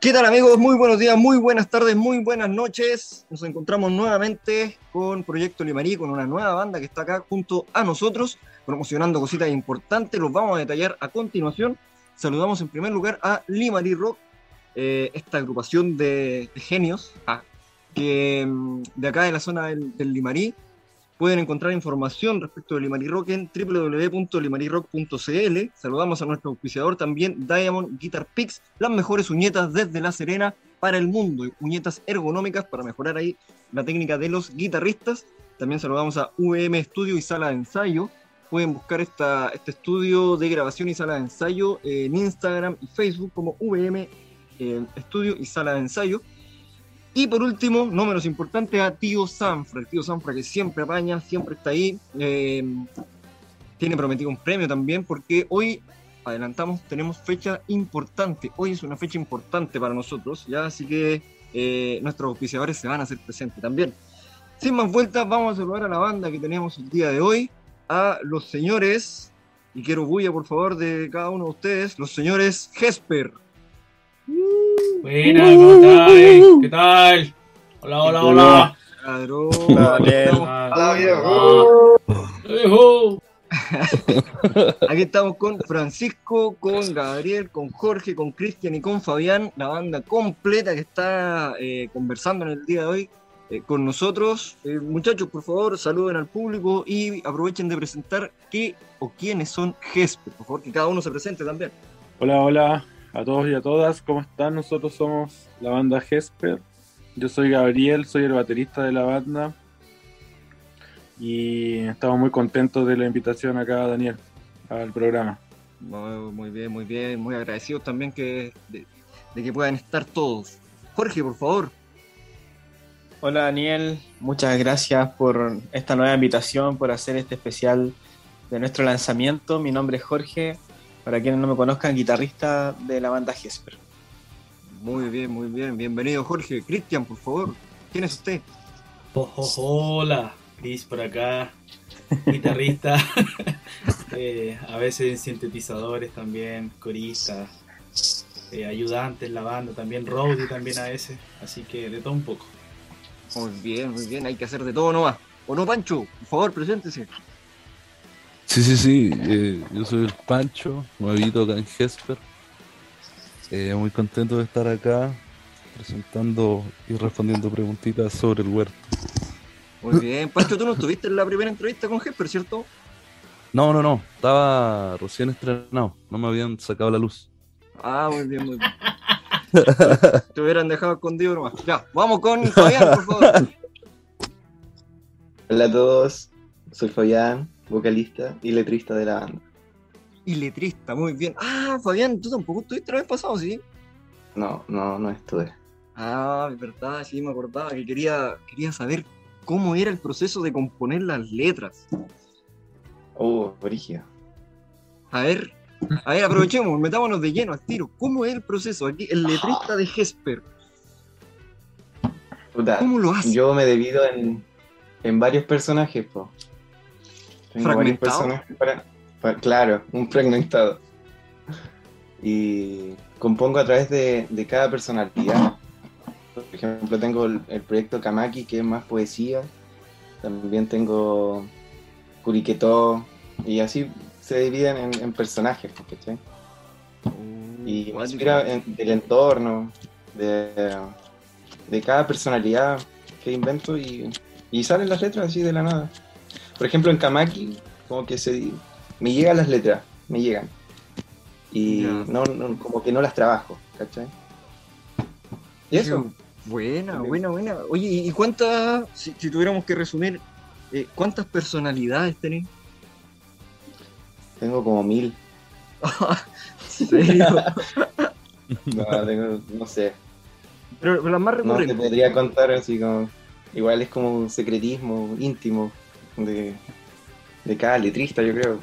¿Qué tal amigos? Muy buenos días, muy buenas tardes, muy buenas noches. Nos encontramos nuevamente con Proyecto Limarí, con una nueva banda que está acá junto a nosotros, promocionando cositas importantes. Los vamos a detallar a continuación. Saludamos en primer lugar a Limarí Rock, eh, esta agrupación de, de genios ah, que mm, de acá de la zona del, del Limarí Pueden encontrar información respecto de Limari Rock en www.limarirock.cl. Saludamos a nuestro auspiciador también, Diamond Guitar Picks, las mejores uñetas desde La Serena para el mundo, uñetas ergonómicas para mejorar ahí la técnica de los guitarristas. También saludamos a VM Studio y Sala de Ensayo. Pueden buscar esta, este estudio de grabación y sala de ensayo en Instagram y Facebook como VM eh, Studio y Sala de Ensayo. Y por último, no menos importante, a Tío Sanfra, el Tío Sanfra que siempre apaña, siempre está ahí. Eh, tiene prometido un premio también porque hoy, adelantamos, tenemos fecha importante. Hoy es una fecha importante para nosotros, ¿ya? Así que eh, nuestros auspiciadores se van a hacer presentes también. Sin más vueltas, vamos a saludar a la banda que tenemos el día de hoy, a los señores, y quiero bulla por favor de cada uno de ustedes, los señores Jesper. Buenas, ¿cómo estás? ¿Qué tal? Hola, hola, hola. Aquí estamos con Francisco, con Gabriel, con Jorge, con Cristian y con Fabián, la banda completa que está eh, conversando en el día de hoy eh, con nosotros. Eh, muchachos, por favor, saluden al público y aprovechen de presentar qué o quiénes son GESPE. Por favor, que cada uno se presente también. Hola, hola a todos y a todas, ¿cómo están? Nosotros somos la banda Jesper. Yo soy Gabriel, soy el baterista de la banda. Y estamos muy contentos de la invitación acá, Daniel, al programa. Muy bien, muy bien, muy agradecidos también que, de, de que puedan estar todos. Jorge, por favor. Hola Daniel, muchas gracias por esta nueva invitación, por hacer este especial de nuestro lanzamiento. Mi nombre es Jorge, para quienes no me conozcan, guitarrista de la banda Jesper. Muy bien, muy bien. Bienvenido, Jorge. Cristian, por favor. ¿Quién es usted? hola, Cris por acá, guitarrista, eh, a veces sintetizadores también, coristas, eh, ayudantes en la banda, también roadie también a veces, así que de todo un poco. Muy bien, muy bien. Hay que hacer de todo nomás. ¿O no, Pancho? Por favor, preséntese. Sí, sí, sí. Eh, yo soy el Pancho, nuevito acá en Jesper. Eh, muy contento de estar acá presentando y respondiendo preguntitas sobre el huerto. Muy bien. Pancho, tú no estuviste en la primera entrevista con Jesper, ¿cierto? No, no, no. Estaba recién estrenado. No me habían sacado la luz. Ah, muy bien, muy bien. Te hubieran dejado escondido nomás. Ya, vamos con Fabián, por favor. Hola a todos, soy Fabián, vocalista y letrista de la banda. Y letrista, muy bien. Ah, Fabián, tú tampoco estuviste la vez pasado, ¿sí? No, no, no estuve. Ah, es verdad, sí, me acordaba que quería, quería saber cómo era el proceso de componer las letras. Oh, brígido. A ver, a ver, aprovechemos, metámonos de lleno al tiro. ¿Cómo es el proceso? Aquí, el letrista de Jesper. Puta, ¿Cómo lo hace? Yo me divido en, en varios personajes, po. Tengo varios ¿Fragmentado? personajes para, para- Claro, un fragmentado. Y compongo a través de, de cada personalidad. Por ejemplo, tengo el, el proyecto Kamaki, que es más poesía. También tengo Kuriquetó. Y así se dividen en, en personajes, ¿cachai? Y me inspira en- del entorno, de, de cada personalidad que invento y, y salen las letras así de la nada. Por ejemplo, en Kamaki, como que se me llegan las letras, me llegan. Y no, no- como que no las trabajo, ¿cachai? Y eso, Buena, También. buena, buena. Oye, ¿y cuántas, si, si tuviéramos que resumir, eh, cuántas personalidades tenés? tengo como mil. ¿En serio? No, tengo- no sé. Pero, pero las más No te recurrentes. podría contar así como. Igual es como un secretismo íntimo de, de cada letrista, yo creo.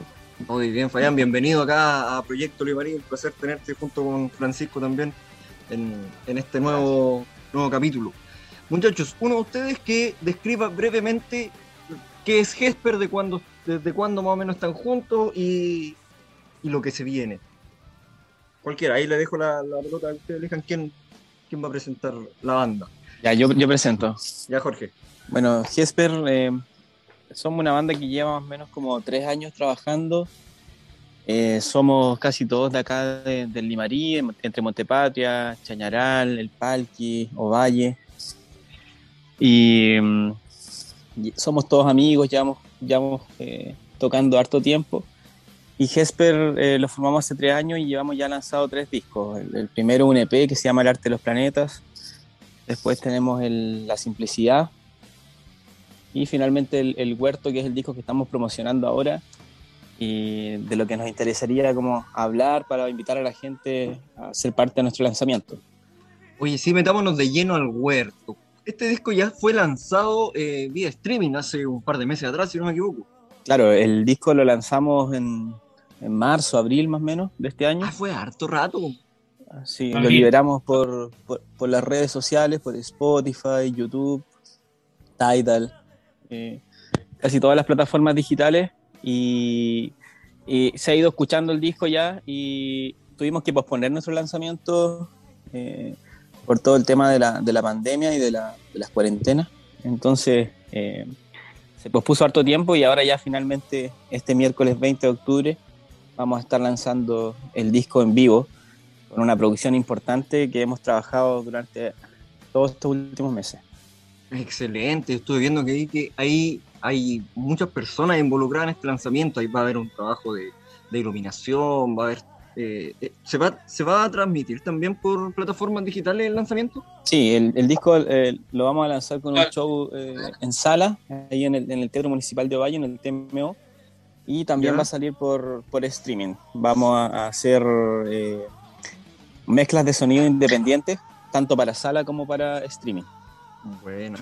Muy bien, Fabián, bienvenido acá a Proyecto Limarí. Un placer tenerte junto con Francisco también en, en este nuevo, nuevo capítulo. Muchachos, uno de ustedes que describa brevemente qué es Jesper, de cuándo, desde cuándo más o menos están juntos y, y lo que se viene. Cualquiera, ahí le dejo la, la pelota a ustedes, elijan quién, quién va a presentar la banda. Ya, yo, yo presento. Ya, Jorge. Bueno, Jesper, eh, somos una banda que lleva más o menos como tres años trabajando. Eh, somos casi todos de acá de- del Limarí, entre Montepatria, Chañaral, El Palqui, Ovalle. Y, mm, somos todos amigos, llevamos, llevamos eh, tocando harto tiempo. Y Jesper eh, lo formamos hace tres años y llevamos ya lanzado tres discos. El, el primero un EP que se llama El Arte de los Planetas. Después tenemos La Simplicidad. Y finalmente el, el Huerto, que es el disco que estamos promocionando ahora. Y de lo que nos interesaría como hablar para invitar a la gente a ser parte de nuestro lanzamiento. Oye, sí, metámonos de lleno al huerto. Este disco ya fue lanzado eh, vía streaming hace un par de meses atrás, si no me equivoco. Claro, el disco lo lanzamos en, en marzo, abril más o menos de este año. Ah, fue harto rato. Sí, lo liberamos por, por, por las redes sociales, por Spotify, YouTube, Tidal, eh, casi todas las plataformas digitales y, se ha ido escuchando el disco ya y tuvimos que posponer nuestro lanzamiento eh, por todo el tema de la, de la pandemia y de, la, de las cuarentenas. Entonces eh, se pospuso harto tiempo y ahora ya finalmente este miércoles 20 de octubre vamos a estar lanzando el disco en vivo con una producción importante que hemos trabajado durante todos estos últimos meses. Excelente, estuve viendo que ahí que hay, hay muchas personas involucradas en este lanzamiento. Ahí va a haber un trabajo de, de iluminación, va a haber. eh, eh, ¿se, va, ¿Se va a transmitir también por plataformas digitales el lanzamiento? Sí, el, el disco eh, lo vamos a lanzar con un show eh, en sala, ahí en el, en el Teatro Municipal de Ovalle, en el TMO, y también Ya. va a salir por, por streaming. Vamos a, a hacer eh, mezclas de sonido independientes, tanto para sala como para streaming. Bueno.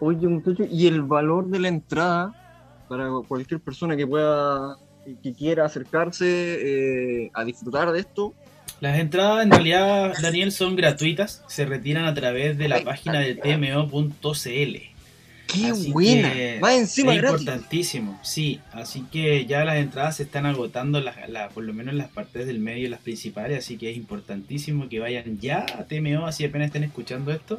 Oye, muchachos, ¿y el valor de la entrada para cualquier persona que pueda, que quiera acercarse eh, a disfrutar de esto? Las entradas en realidad, Daniel, son gratuitas. Se retiran a través de la página de tmo.cl. ¡Qué Así buena! Va encima es gratis. importantísimo, sí. Así que ya las entradas se están agotando, las- la- por lo menos en las partes del medio, las principales. Así que es importantísimo que vayan ya a TMO, así apenas estén escuchando esto,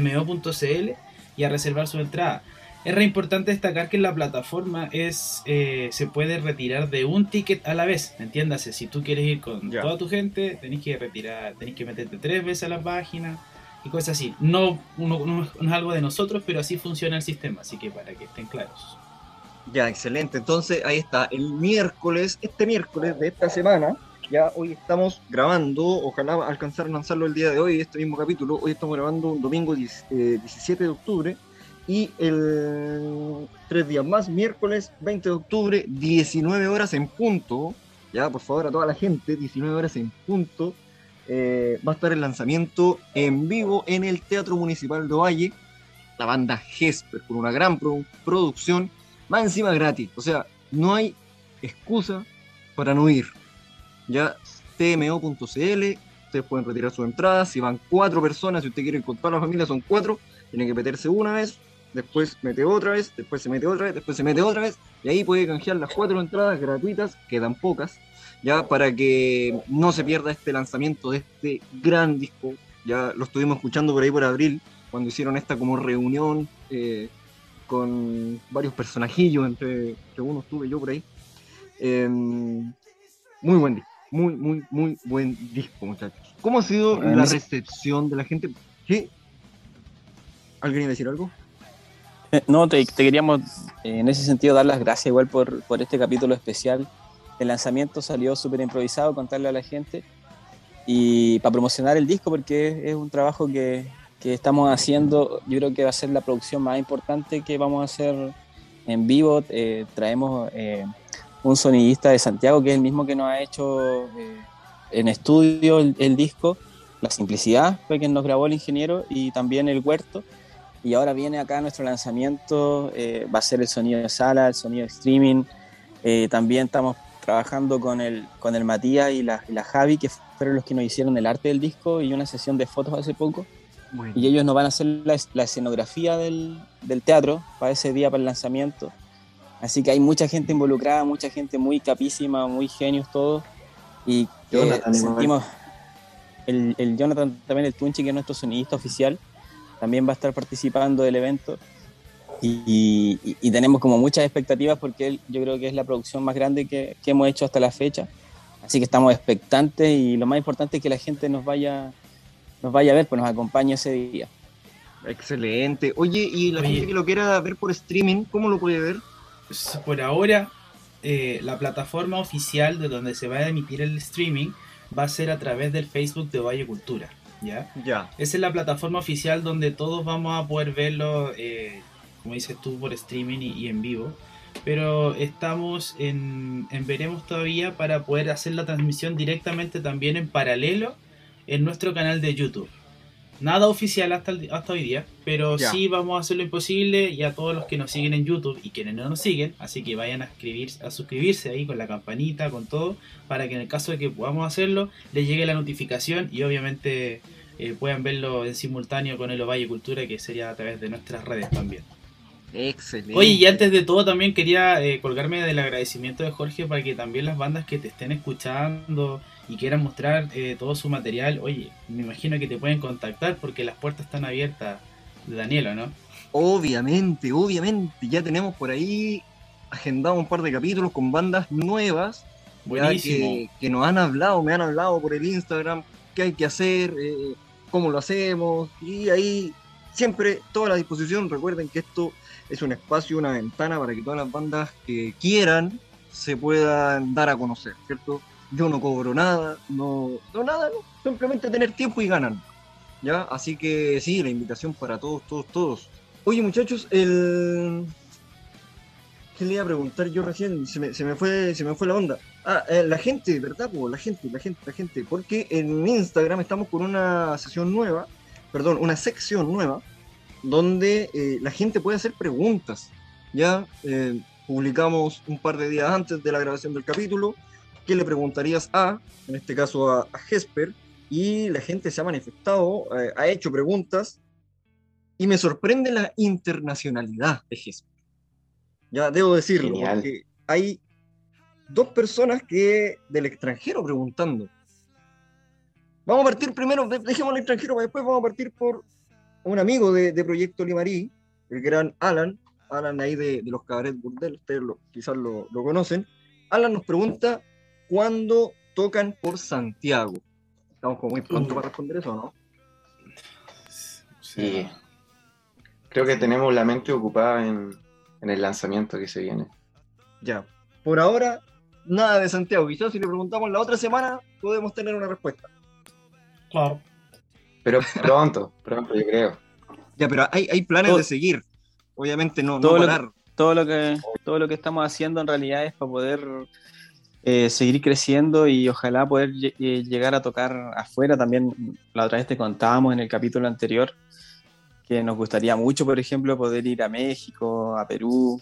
tmo.cl y a reservar su entrada. Es re importante destacar que la plataforma es eh, se puede retirar de un ticket a la vez, entiéndase. Si tú quieres ir con toda tu gente, tenés que retirar, tenés que meterte tres veces a la página y cosas así. No, uno- no no es algo de nosotros, pero así funciona el sistema, así que para que estén claros. Ya, excelente. Entonces, ahí está. El miércoles, este miércoles de esta semana, ya hoy estamos grabando, ojalá alcanzar a lanzarlo el día de hoy, este mismo capítulo. Hoy estamos grabando un domingo 10 eh, 17 de octubre. Y el tres días más, miércoles 20 de octubre, 19 horas en punto. Ya, por favor, a toda la gente, 19 horas en punto. eh, va a estar el lanzamiento en vivo en el Teatro Municipal de Ovalle. La banda Gesper, con una gran pro- producción más encima gratis. O sea, no hay excusa para no ir. Ya tmo.cl, ustedes pueden retirar sus entradas. Si van cuatro personas, si usted quiere ir con toda la familia, son cuatro. Tiene que meterse una vez, después mete otra vez, después se mete otra vez, después se mete otra vez. Y ahí puede canjear las cuatro entradas gratuitas, quedan pocas, ya para que no se pierda este lanzamiento de este gran disco. Ya lo estuvimos escuchando por ahí por abril, cuando hicieron esta como reunión. eh, con varios personajillos, entre, entre uno estuve yo por ahí. Eh, muy buen disco, muy, muy, muy buen disco, muchachos. ¿Cómo ha sido Bueno, la recepción de la gente? ¿Sí? ¿Alguien iba a decir algo? Eh, No, te, te queríamos eh, en ese sentido dar las gracias igual por, por este capítulo especial. El lanzamiento salió súper improvisado, contarle a la gente y para promocionar el disco porque es, es un trabajo que, que estamos haciendo. Yo creo que va a ser la producción más importante que vamos a hacer en vivo. Eh, traemos eh, un sonidista de Santiago que es el mismo que nos ha hecho eh, en estudio el, el disco. La simplicidad fue quien nos grabó el ingeniero y también el huerto. Y ahora viene acá nuestro lanzamiento, eh, va a ser el sonido de sala, el sonido de streaming. Eh, también estamos trabajando con el, con el Matías y la, y la Javi, que fueron los que nos hicieron el arte del disco y una sesión de fotos hace poco. Bueno, Y ellos nos van a hacer la, la escenografía del, del teatro para ese día, para el lanzamiento. Así que hay mucha gente involucrada, mucha gente muy capísima, muy genios todos. Y Jonathan, eh, sentimos, el, el Jonathan, también el Tunchi, que es nuestro sonidista oficial, también va a estar participando del evento. Y, y- y tenemos como muchas expectativas porque él, yo creo que es la producción más grande que, que hemos hecho hasta la fecha. Así que estamos expectantes y lo más importante es que la gente nos vaya, nos vaya a ver, pues nos acompañe ese día. Excelente. Oye, y la Oye. gente que lo quiera ver por streaming, ¿cómo lo puede ver? Por ahora, eh, la plataforma oficial de donde se va a emitir el streaming va a ser a través del Facebook de Valle Cultura, ¿ya? Ya. Esa es la plataforma oficial donde todos vamos a poder verlo, eh, como dices tú, por streaming y, y en vivo. Pero estamos en, en veremos todavía para poder hacer la transmisión directamente también en paralelo en nuestro canal de YouTube. Nada oficial hasta, el- hasta hoy día, pero Ya. sí vamos a hacer lo imposible y a todos los que nos siguen en YouTube y quienes no nos siguen, así que vayan a, escribir, a suscribirse ahí con la campanita, con todo, para que en el caso de que podamos hacerlo, les llegue la notificación y obviamente eh, puedan verlo en simultáneo con el Ovalle Cultura, que sería a través de nuestras redes también. Excelente. Oye, y antes de todo también quería eh, colgarme del agradecimiento de Jorge para que también las bandas que te estén escuchando y quieran mostrar eh, todo su material, oye, me imagino que te pueden contactar porque las puertas están abiertas de Daniela, ¿no? Obviamente, obviamente. Ya tenemos por ahí agendado un par de capítulos con bandas nuevas. ya Buenísimo. Que, que nos han hablado, me han hablado por el Instagram, qué hay que hacer, eh, cómo lo hacemos. Y ahí siempre toda la disposición. Recuerden que esto es un espacio, una ventana para que todas las bandas que quieran se puedan dar a conocer, ¿cierto? Yo no cobro nada, no, no nada, no. simplemente tener tiempo y ganan. ¿Ya? Así que sí, la invitación para todos, todos, todos. Oye, muchachos, el. ¿Qué le iba a preguntar yo recién? Se me, se me fue, se me fue la onda. Ah, eh, la gente, ¿verdad? po? la gente, la gente, la gente. Porque en Instagram estamos con una sesión nueva, perdón, una sección nueva, donde eh, la gente puede hacer preguntas. Ya eh, publicamos un par de días antes de la grabación del capítulo. ¿Qué le preguntarías a, en este caso a, a Jesper? Y la gente se ha manifestado, eh, ha hecho preguntas. Y me sorprende la internacionalidad de Jesper. Ya debo decirlo, Genial. porque hay dos personas que del extranjero preguntando. Vamos a partir primero, de- dejémoslo extranjero, después vamos a partir por un amigo de, de Proyecto Limarí, el gran Alan, Alan ahí de, de los Cabaret Burdel, ustedes lo- quizás lo, lo conocen. Alan nos pregunta cuándo tocan por Santiago. Estamos como muy pronto Uh. para responder eso, ¿no? Y creo que tenemos la mente ocupada en, en el lanzamiento que se viene. Ya. Por ahora, nada de Santiago. Quizás si le preguntamos la otra semana, podemos tener una respuesta. Claro. Pero pronto, pronto yo creo. Ya, pero hay, hay planes Todo- de seguir. Obviamente no, no todo lo que- parar. todo lo que todo lo que estamos haciendo en realidad es para poder eh, seguir creciendo y ojalá poder eh, llegar a tocar afuera también. La otra vez te contábamos en el capítulo anterior que nos gustaría mucho por ejemplo poder ir a México a Perú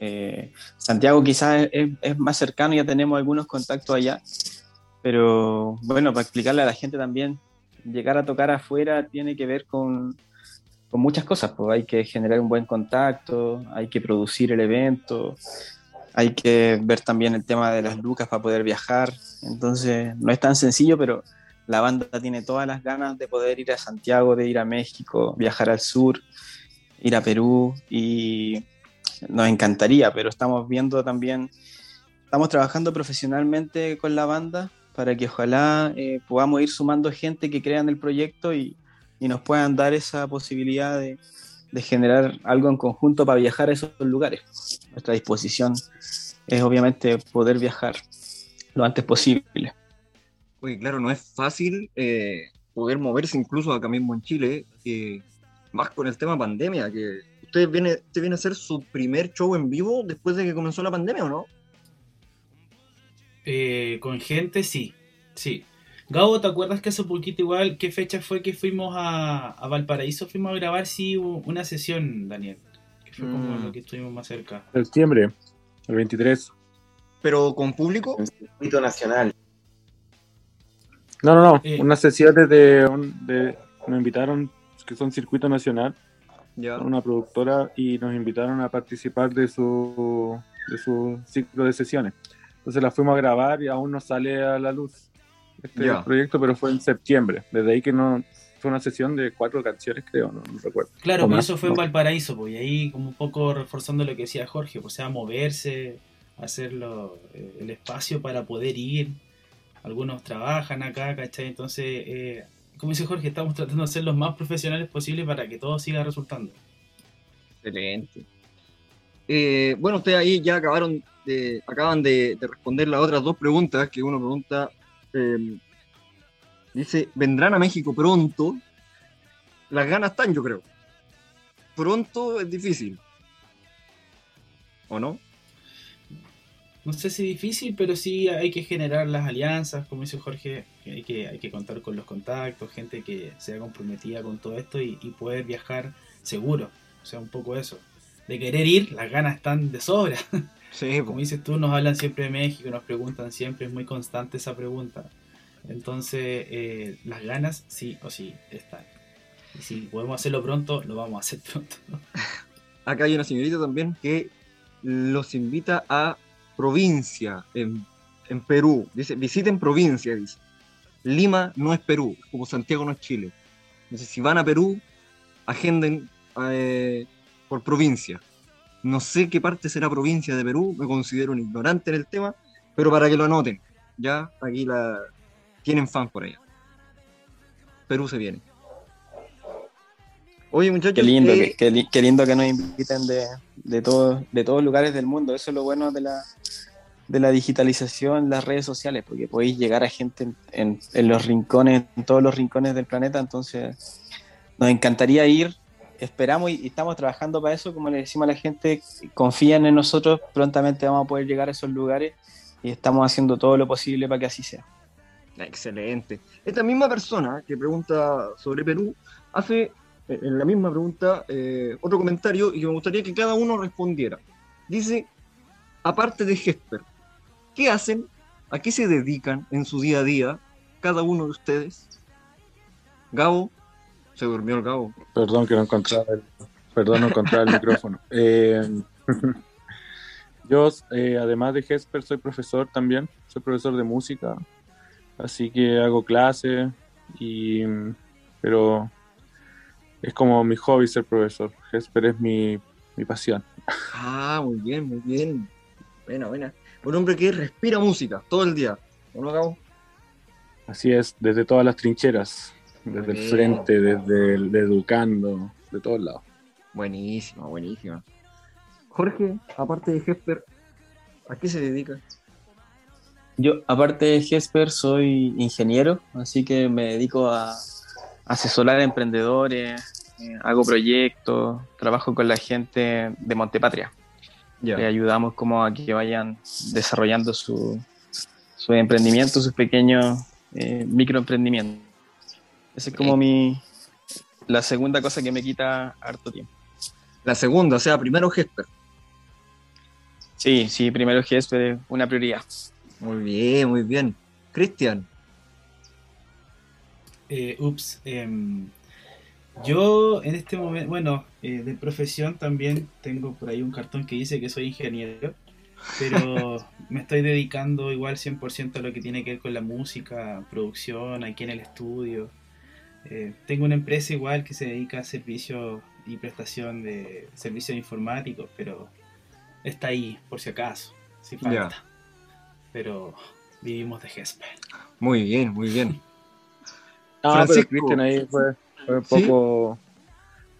eh, Santiago quizás es, es más cercano ya tenemos algunos contactos allá pero bueno para explicarle a la gente también llegar a tocar afuera tiene que ver con con muchas cosas, pues hay que generar un buen contacto, hay que producir el evento, hay que ver también el tema de las lucas para poder viajar, entonces no es tan sencillo, pero la banda tiene todas las ganas de poder ir a Santiago, de ir a México, viajar al sur, ir a Perú y nos encantaría, pero estamos viendo también, estamos trabajando profesionalmente con la banda para que ojalá eh, podamos ir sumando gente que crea en el proyecto y, y nos puedan dar esa posibilidad de, de generar algo en conjunto para viajar a esos lugares. Nuestra disposición es obviamente poder viajar lo antes posible. Oye, claro, no es fácil eh, poder moverse incluso acá mismo en Chile, eh, más con el tema pandemia, que usted viene, usted viene a hacer su primer show en vivo después de que comenzó la pandemia, ¿o no? Eh, con gente, sí. Sí. Gabo, ¿te acuerdas que hace poquito igual, qué fecha fue que fuimos a, a Valparaíso? Fuimos a grabar, sí, una sesión, Daniel. Que fue como Mm. lo que estuvimos más cerca. Septiembre, el 23. Pero con público, Un circuito nacional. No, no, no. Eh. Unas sesiones de, un- de. Nos invitaron, que son circuito nacional, ya. una productora, y nos invitaron a participar de su, de su ciclo de sesiones. Entonces la fuimos a grabar y aún no sale a la luz. Este proyecto, pero fue en septiembre. Desde ahí que no fue una sesión de cuatro canciones, creo, no, no recuerdo. Claro, O más, eso fue en no. Valparaíso, pues, y ahí como un poco reforzando lo que decía Jorge, pues, o sea, moverse, hacerlo, eh, el espacio para poder ir. Algunos trabajan acá, ¿cachai? Entonces, eh, como dice Jorge, estamos tratando de ser los más profesionales posible para que todo siga resultando. Excelente. Eh, bueno, ustedes ahí ya acabaron de, acaban de, de responder las otras dos preguntas, que uno pregunta, eh, dice, ¿vendrán a México pronto? Las ganas están, yo creo. Pronto es difícil. ¿O no? No sé si difícil, pero sí hay que generar las alianzas, como dice Jorge, hay que, hay que contar con los contactos, gente que sea comprometida con todo esto y, y poder viajar seguro. O sea, un poco eso. De querer ir, las ganas están de sobra. Sí, Como dices tú, nos hablan siempre de México, nos preguntan siempre, es muy constante esa pregunta. Entonces, eh, las ganas sí o sí están. Y si podemos hacerlo pronto, lo vamos a hacer pronto. acá hay una señorita también que los invita a provincia en, en Perú. Dice, visiten provincia, dice. Lima no es Perú, como Santiago no es Chile. Dice, si van a Perú, agenden eh, por provincia. No sé qué parte será provincia de Perú, me considero un ignorante en el tema, pero para que lo anoten, ya aquí la tienen fan por allá. Perú se viene. Oye, muchachos, Qué lindo, eh, que, qué li- qué lindo que nos inviten de, de, todos, de todos lugares del mundo. Eso es lo bueno de la, de la digitalización, las redes sociales, porque podéis llegar a gente en, en- en los rincones, en todos los rincones del planeta. Entonces, nos encantaría ir. Esperamos y, y estamos trabajando para eso. Como le decimos a la gente, confían en nosotros. Prontamente vamos a poder llegar a esos lugares y estamos haciendo todo lo posible para que así sea. Excelente. Esta misma persona que pregunta sobre Perú hace eh, en la misma pregunta eh, otro comentario y me gustaría que cada uno respondiera. Dice, aparte de Jesper, ¿qué hacen? ¿A qué se dedican en su día a día cada uno de ustedes? Gabo, se durmió el Gabo. Perdón que no encontraba el, perdón, no encontraba el micrófono. Eh, yo, eh, además de Jesper, soy profesor también. Soy profesor de música. Así que hago clases. Y, pero es como mi hobby ser profesor. Jesper es mi, mi pasión. Ah, muy bien, muy bien. Buena, buena. Un hombre que respira música todo el día. ¿O no, Gabo? Así es, desde todas las trincheras. Desde el frente, desde el de educando, de todos lados. Buenísima, buenísima. Jorge, aparte de Jesper, ¿a qué se dedica? Yo, aparte de Jesper, soy ingeniero, así que me dedico a asesorar a emprendedores, eh, hago proyectos, trabajo con la gente de Montepatria. Le ayudamos como a que vayan desarrollando su, su emprendimiento, sus pequeños eh, microemprendimientos. Esa es como mi la segunda cosa que me quita harto tiempo. La segunda, o sea, primero Jesper. Sí, sí, primero Jesper es una prioridad. Muy bien, muy bien. Cristian, Eh, ups, em, yo en este momento, bueno, eh, de profesión también tengo por ahí un cartón que dice que soy ingeniero, pero me estoy dedicando igual 100% a lo que tiene que ver con la música, producción, aquí en el estudio. Eh, tengo una empresa igual que se dedica a servicios y prestación de servicios informáticos, pero está ahí por si acaso, si falta. Pero vivimos de Jesper. muy bien, muy bien. No, Francisco. pero Cristian ahí fue, fue un ¿Sí? poco.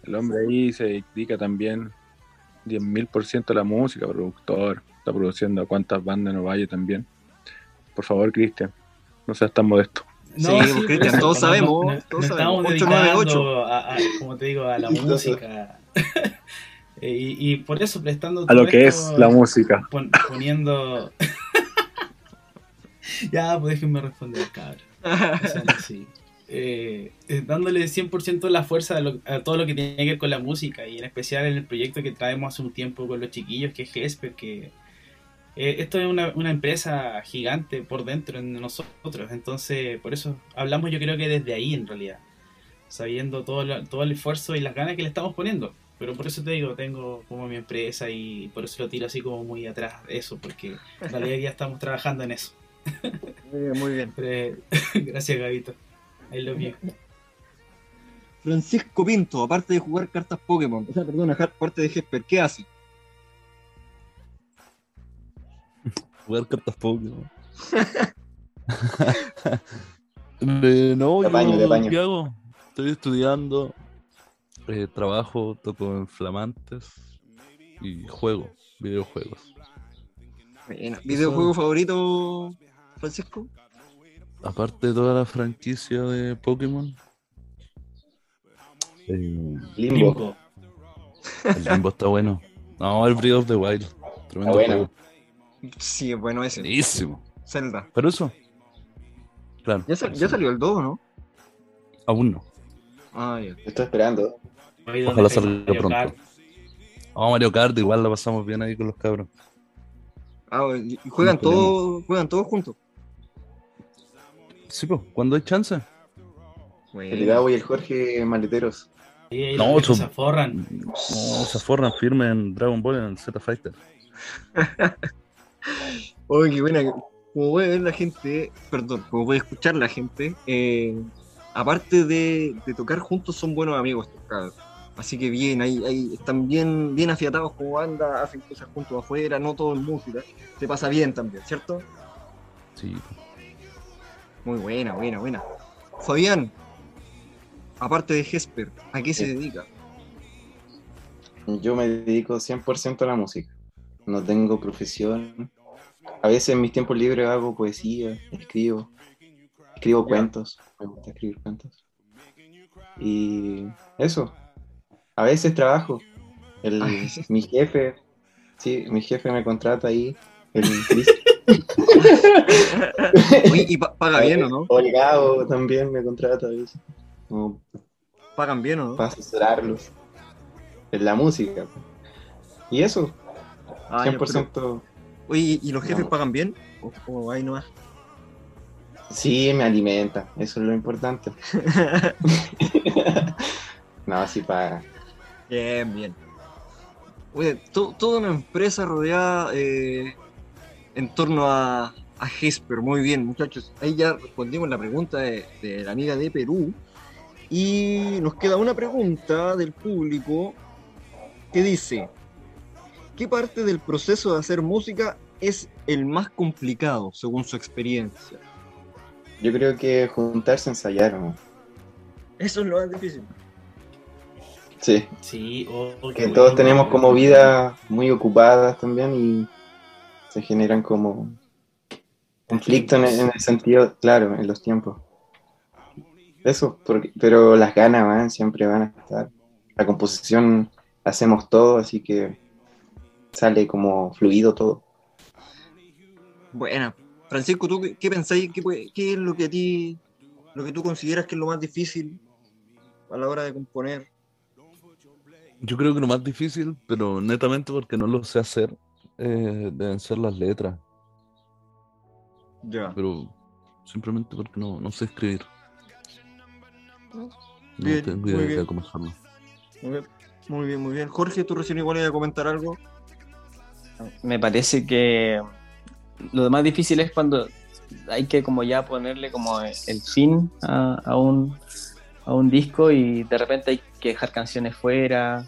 El hombre ahí se dedica también 10.000% a la música, productor. Está produciendo a cuántas bandas no vaya también. Por favor, Cristian, no seas tan modesto. Sí, pues, por Cristian, eso, todos no- sabemos, no- todos nos sabemos. estamos 898. dedicando a, a- como te digo, a la música. Eh, y, y por eso prestando A lo que esto, es la música. pon- poniendo. ya, pues déjenme responder, cabrón. O sea, sí. Eh, eh, dándole 100% la fuerza a, lo- a todo lo que tiene que ver con la música y en especial en el proyecto que traemos hace un tiempo con los chiquillos que es Jesper que eh, esto es una, una empresa gigante por dentro en nosotros entonces por eso hablamos yo creo que desde ahí en realidad sabiendo todo, la- todo el esfuerzo y las ganas que le estamos poniendo pero por eso te digo, tengo como mi empresa y por eso lo tiro así como muy atrás de eso, porque en realidad ya estamos trabajando en eso. Muy bien, muy bien. Eh, Gracias, Gabito. I love you. Francisco Pinto, aparte de jugar cartas Pokémon, o sea, perdona, aparte de Jesper, ¿qué hace? Jugar cartas Pokémon. Eh, no, De apaño, yo, de apaño. ¿qué hago? Estoy estudiando, eh, trabajo, toco en flamantes y juego videojuegos. ¿Videojuego favorito, Francisco? Aparte de toda la franquicia de Pokémon, eh, Limbo. Limbo. el Limbo está bueno. No, el Breath of the Wild. Tremendo bueno. juego. Sí, es bueno ese. Buenísimo. Zelda. Pero eso, claro. Ya, sal- ya salió el 2, ¿no? Aún no. Ah, ya. Estoy esperando. Ojalá salga Mario pronto. Kart. Vamos Mario Kart, igual la pasamos bien ahí con los cabros. Ah, juegan No todos, juegan todos juntos. Sí, pues, cuando hay chance. El Gabo y el Jorge maleteros. No, se aforran. No, se forran firme en Dragon Ball en el Z Fighter. Oye, qué buena. Como puede ver la gente, perdón, como puede escuchar la gente, eh, aparte de, de tocar juntos, son buenos amigos estos cabros. Así que bien, ahí, ahí están bien, bien afiatados como banda, hacen cosas juntos afuera, no todo en música. Se pasa bien también, ¿cierto? Sí. Muy buena, buena, buena. Fabián, aparte de Jesper, ¿a qué se Sí. dedica? Yo me dedico 100% a la música. No tengo profesión. A veces en mis tiempos libres hago poesía, escribo. Escribo cuentos. Me gusta escribir cuentos. Y eso. A veces trabajo. El, Ay. mi jefe, sí, mi jefe me contrata ahí. El. Oye, ¿y pa- paga bien o no? O el Gabo también me contrata a veces. Como ¿Pagan bien o no? para asesorarlos. En la música. Y eso, Ah, ya, 100%. Oye, ¿y los jefes No. pagan bien? ¿O, o ahí nomás? Sí, me alimenta, eso es lo importante. no, sí paga. Bien, bien. Oye, to- toda una empresa rodeada eh, en torno a, a Jesper. Muy bien, muchachos. Ahí ya respondimos la pregunta de, de la amiga de Perú. Y nos queda una pregunta del público que dice: ¿Qué parte del proceso de hacer música es el más complicado según su experiencia? Yo creo que juntarse a ensayar, ¿no? Eso es lo más difícil. Sí, Sí, oh, oh, que bueno. todos tenemos como vidas muy ocupadas también y se generan como conflictos en, en el sentido, claro, en los tiempos. Eso, porque, pero las ganas van, siempre van a estar. La composición hacemos todo, así que sale como fluido todo. Buena. Francisco, ¿tú qué, qué pensáis? ¿Qué, qué es lo que a ti, lo que tú consideras que es lo más difícil a la hora de componer? Yo creo que lo más difícil, pero netamente porque no lo sé hacer, eh, deben ser las letras. Ya. Pero simplemente porque no, no sé escribir. No Bien, tengo muy idea bien. de cómo hacerlo. Muy bien, muy bien, muy bien. Jorge, tú recién igual ibas a comentar algo. Me parece que lo más difícil es cuando hay que como ya ponerle como el fin a, a un, a un disco y de repente hay que dejar canciones fuera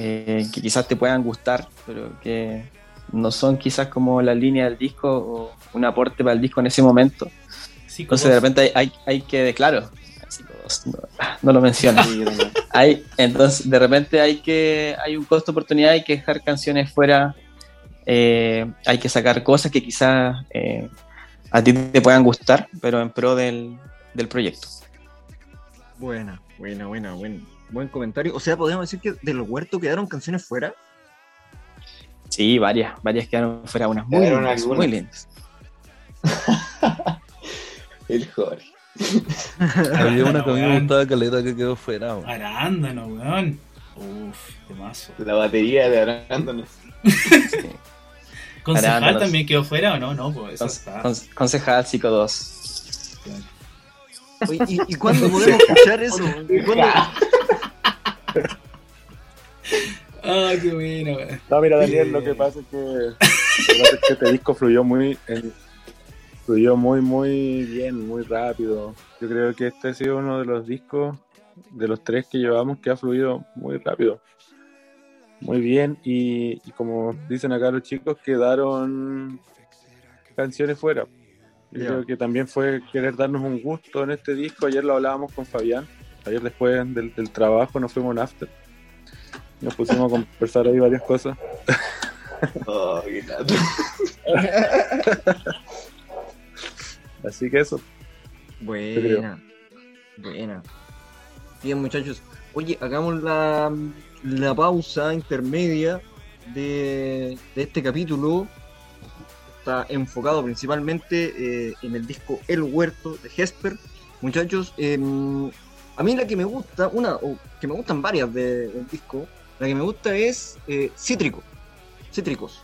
eh, que quizás te puedan gustar, pero que no son quizás como la línea del disco o un aporte para el disco en ese momento. Sí, Entonces de repente hay, hay, hay que, claro, no, no lo mencionas. Hay, entonces, de repente hay que hay un costo oportunidad, hay que dejar canciones fuera, eh, hay que sacar cosas que quizás eh, a ti te puedan gustar, pero en pro del, del proyecto. Buena, buena, buena, buen, buen comentario. O sea, podemos decir que del huerto quedaron canciones fuera. Sí, varias, varias quedaron fuera, unas muy Quedaron lindas, algunas. muy lindas. El Jorge. Había una que a mí me gustaba caleta que quedó fuera. weón. Arándano, weón. Uf, qué mazo. La batería de Arándanos. ¿Concejal Arándanos. también quedó fuera o no? No, pues eso Conce- está. conce- Concejal Psico 2. Oye, ¿Y, y cuándo podemos escuchar eso? ¿Y cuándo- Ah, qué bueno. No, mira, Daniel, lo que pasa es que, lo que pasa es que este disco fluyó muy. Fluyó muy, muy bien, muy rápido. Yo creo que este ha sido uno de los discos, de los tres que llevamos, que ha fluido muy rápido. Muy bien, y, y como dicen acá los chicos, quedaron canciones fuera. Yo creo que también fue querer darnos un gusto en este disco. Ayer lo hablábamos con Fabián. Ayer después del, del trabajo nos fuimos a un after. Nos pusimos a conversar ahí varias cosas. Oh. Así que eso. Buena. Buena. Bien, muchachos. Oye, hagamos la, la pausa intermedia de, de este capítulo. Está enfocado principalmente eh, en el disco El Huerto de Hesper. Muchachos, em, a mí la que me gusta, una, o que me gustan varias de- del disco, la que me gusta es eh, Cítrico. Cítricos.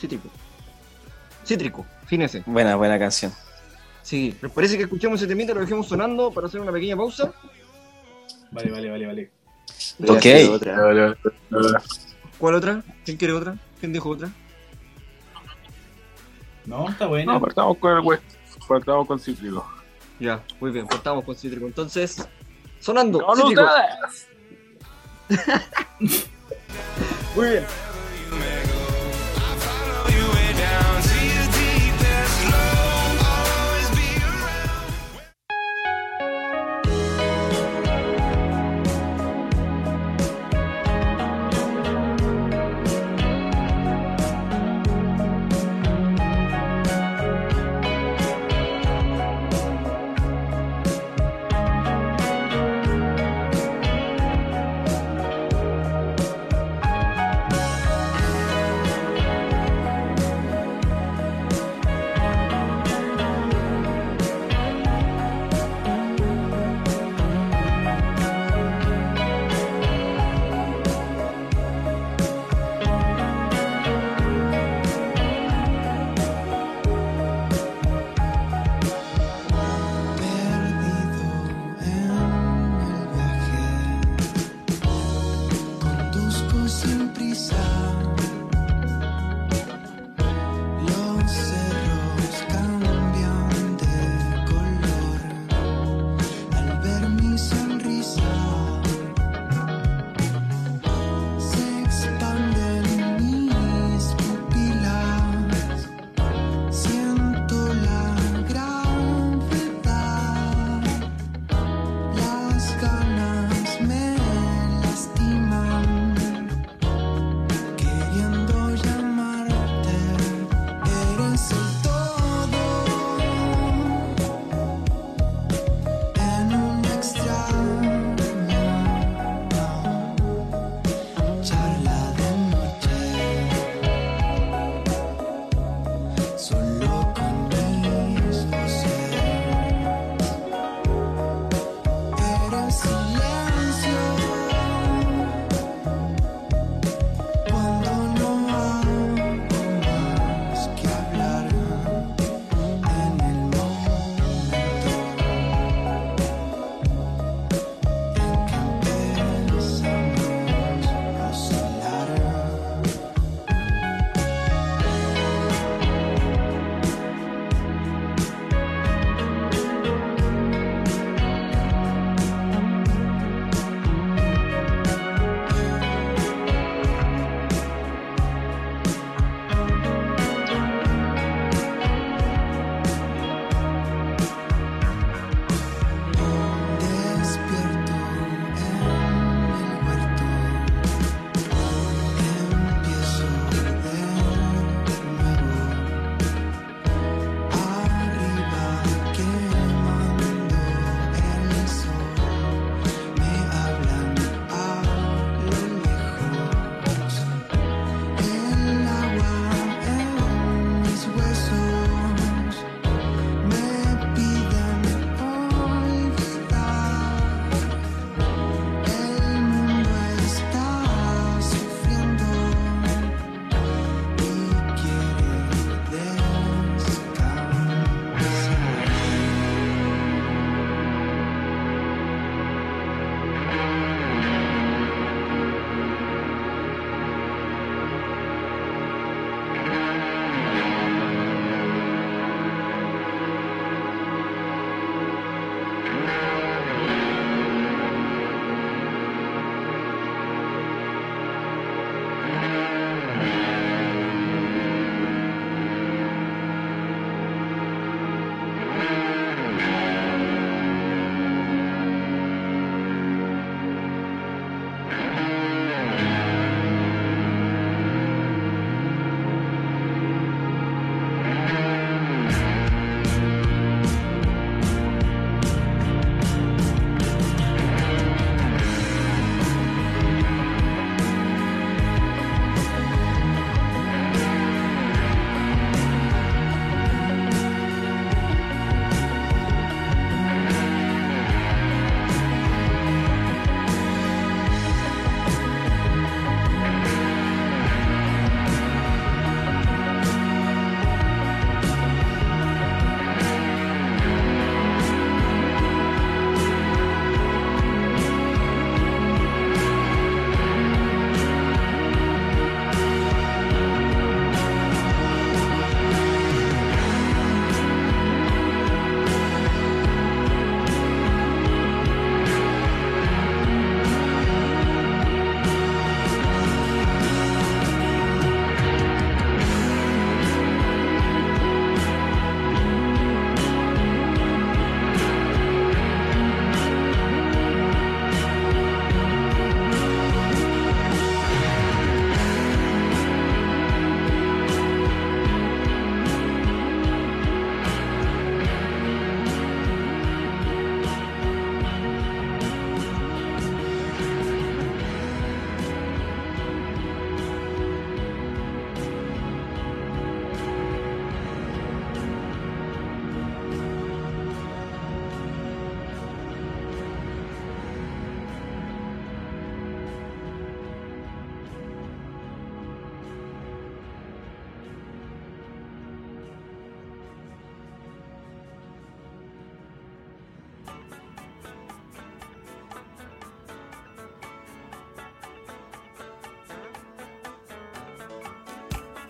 Cítrico. Cítrico, fíjense. Buena, buena canción. Sí, ¿les parece que escuchemos ese temita, lo dejemos sonando para hacer una pequeña pausa? Vale, vale, vale, vale. Ok. otra. ¿Cuál otra? ¿Quién quiere otra? ¿Quién dijo otra? No, está buena. No, partamos con el West. Partamos con Cítrico. Ya, muy bien, cortamos con Cítrico. Entonces, sonando. ¡Con Cítrico. ustedes! Muy bien.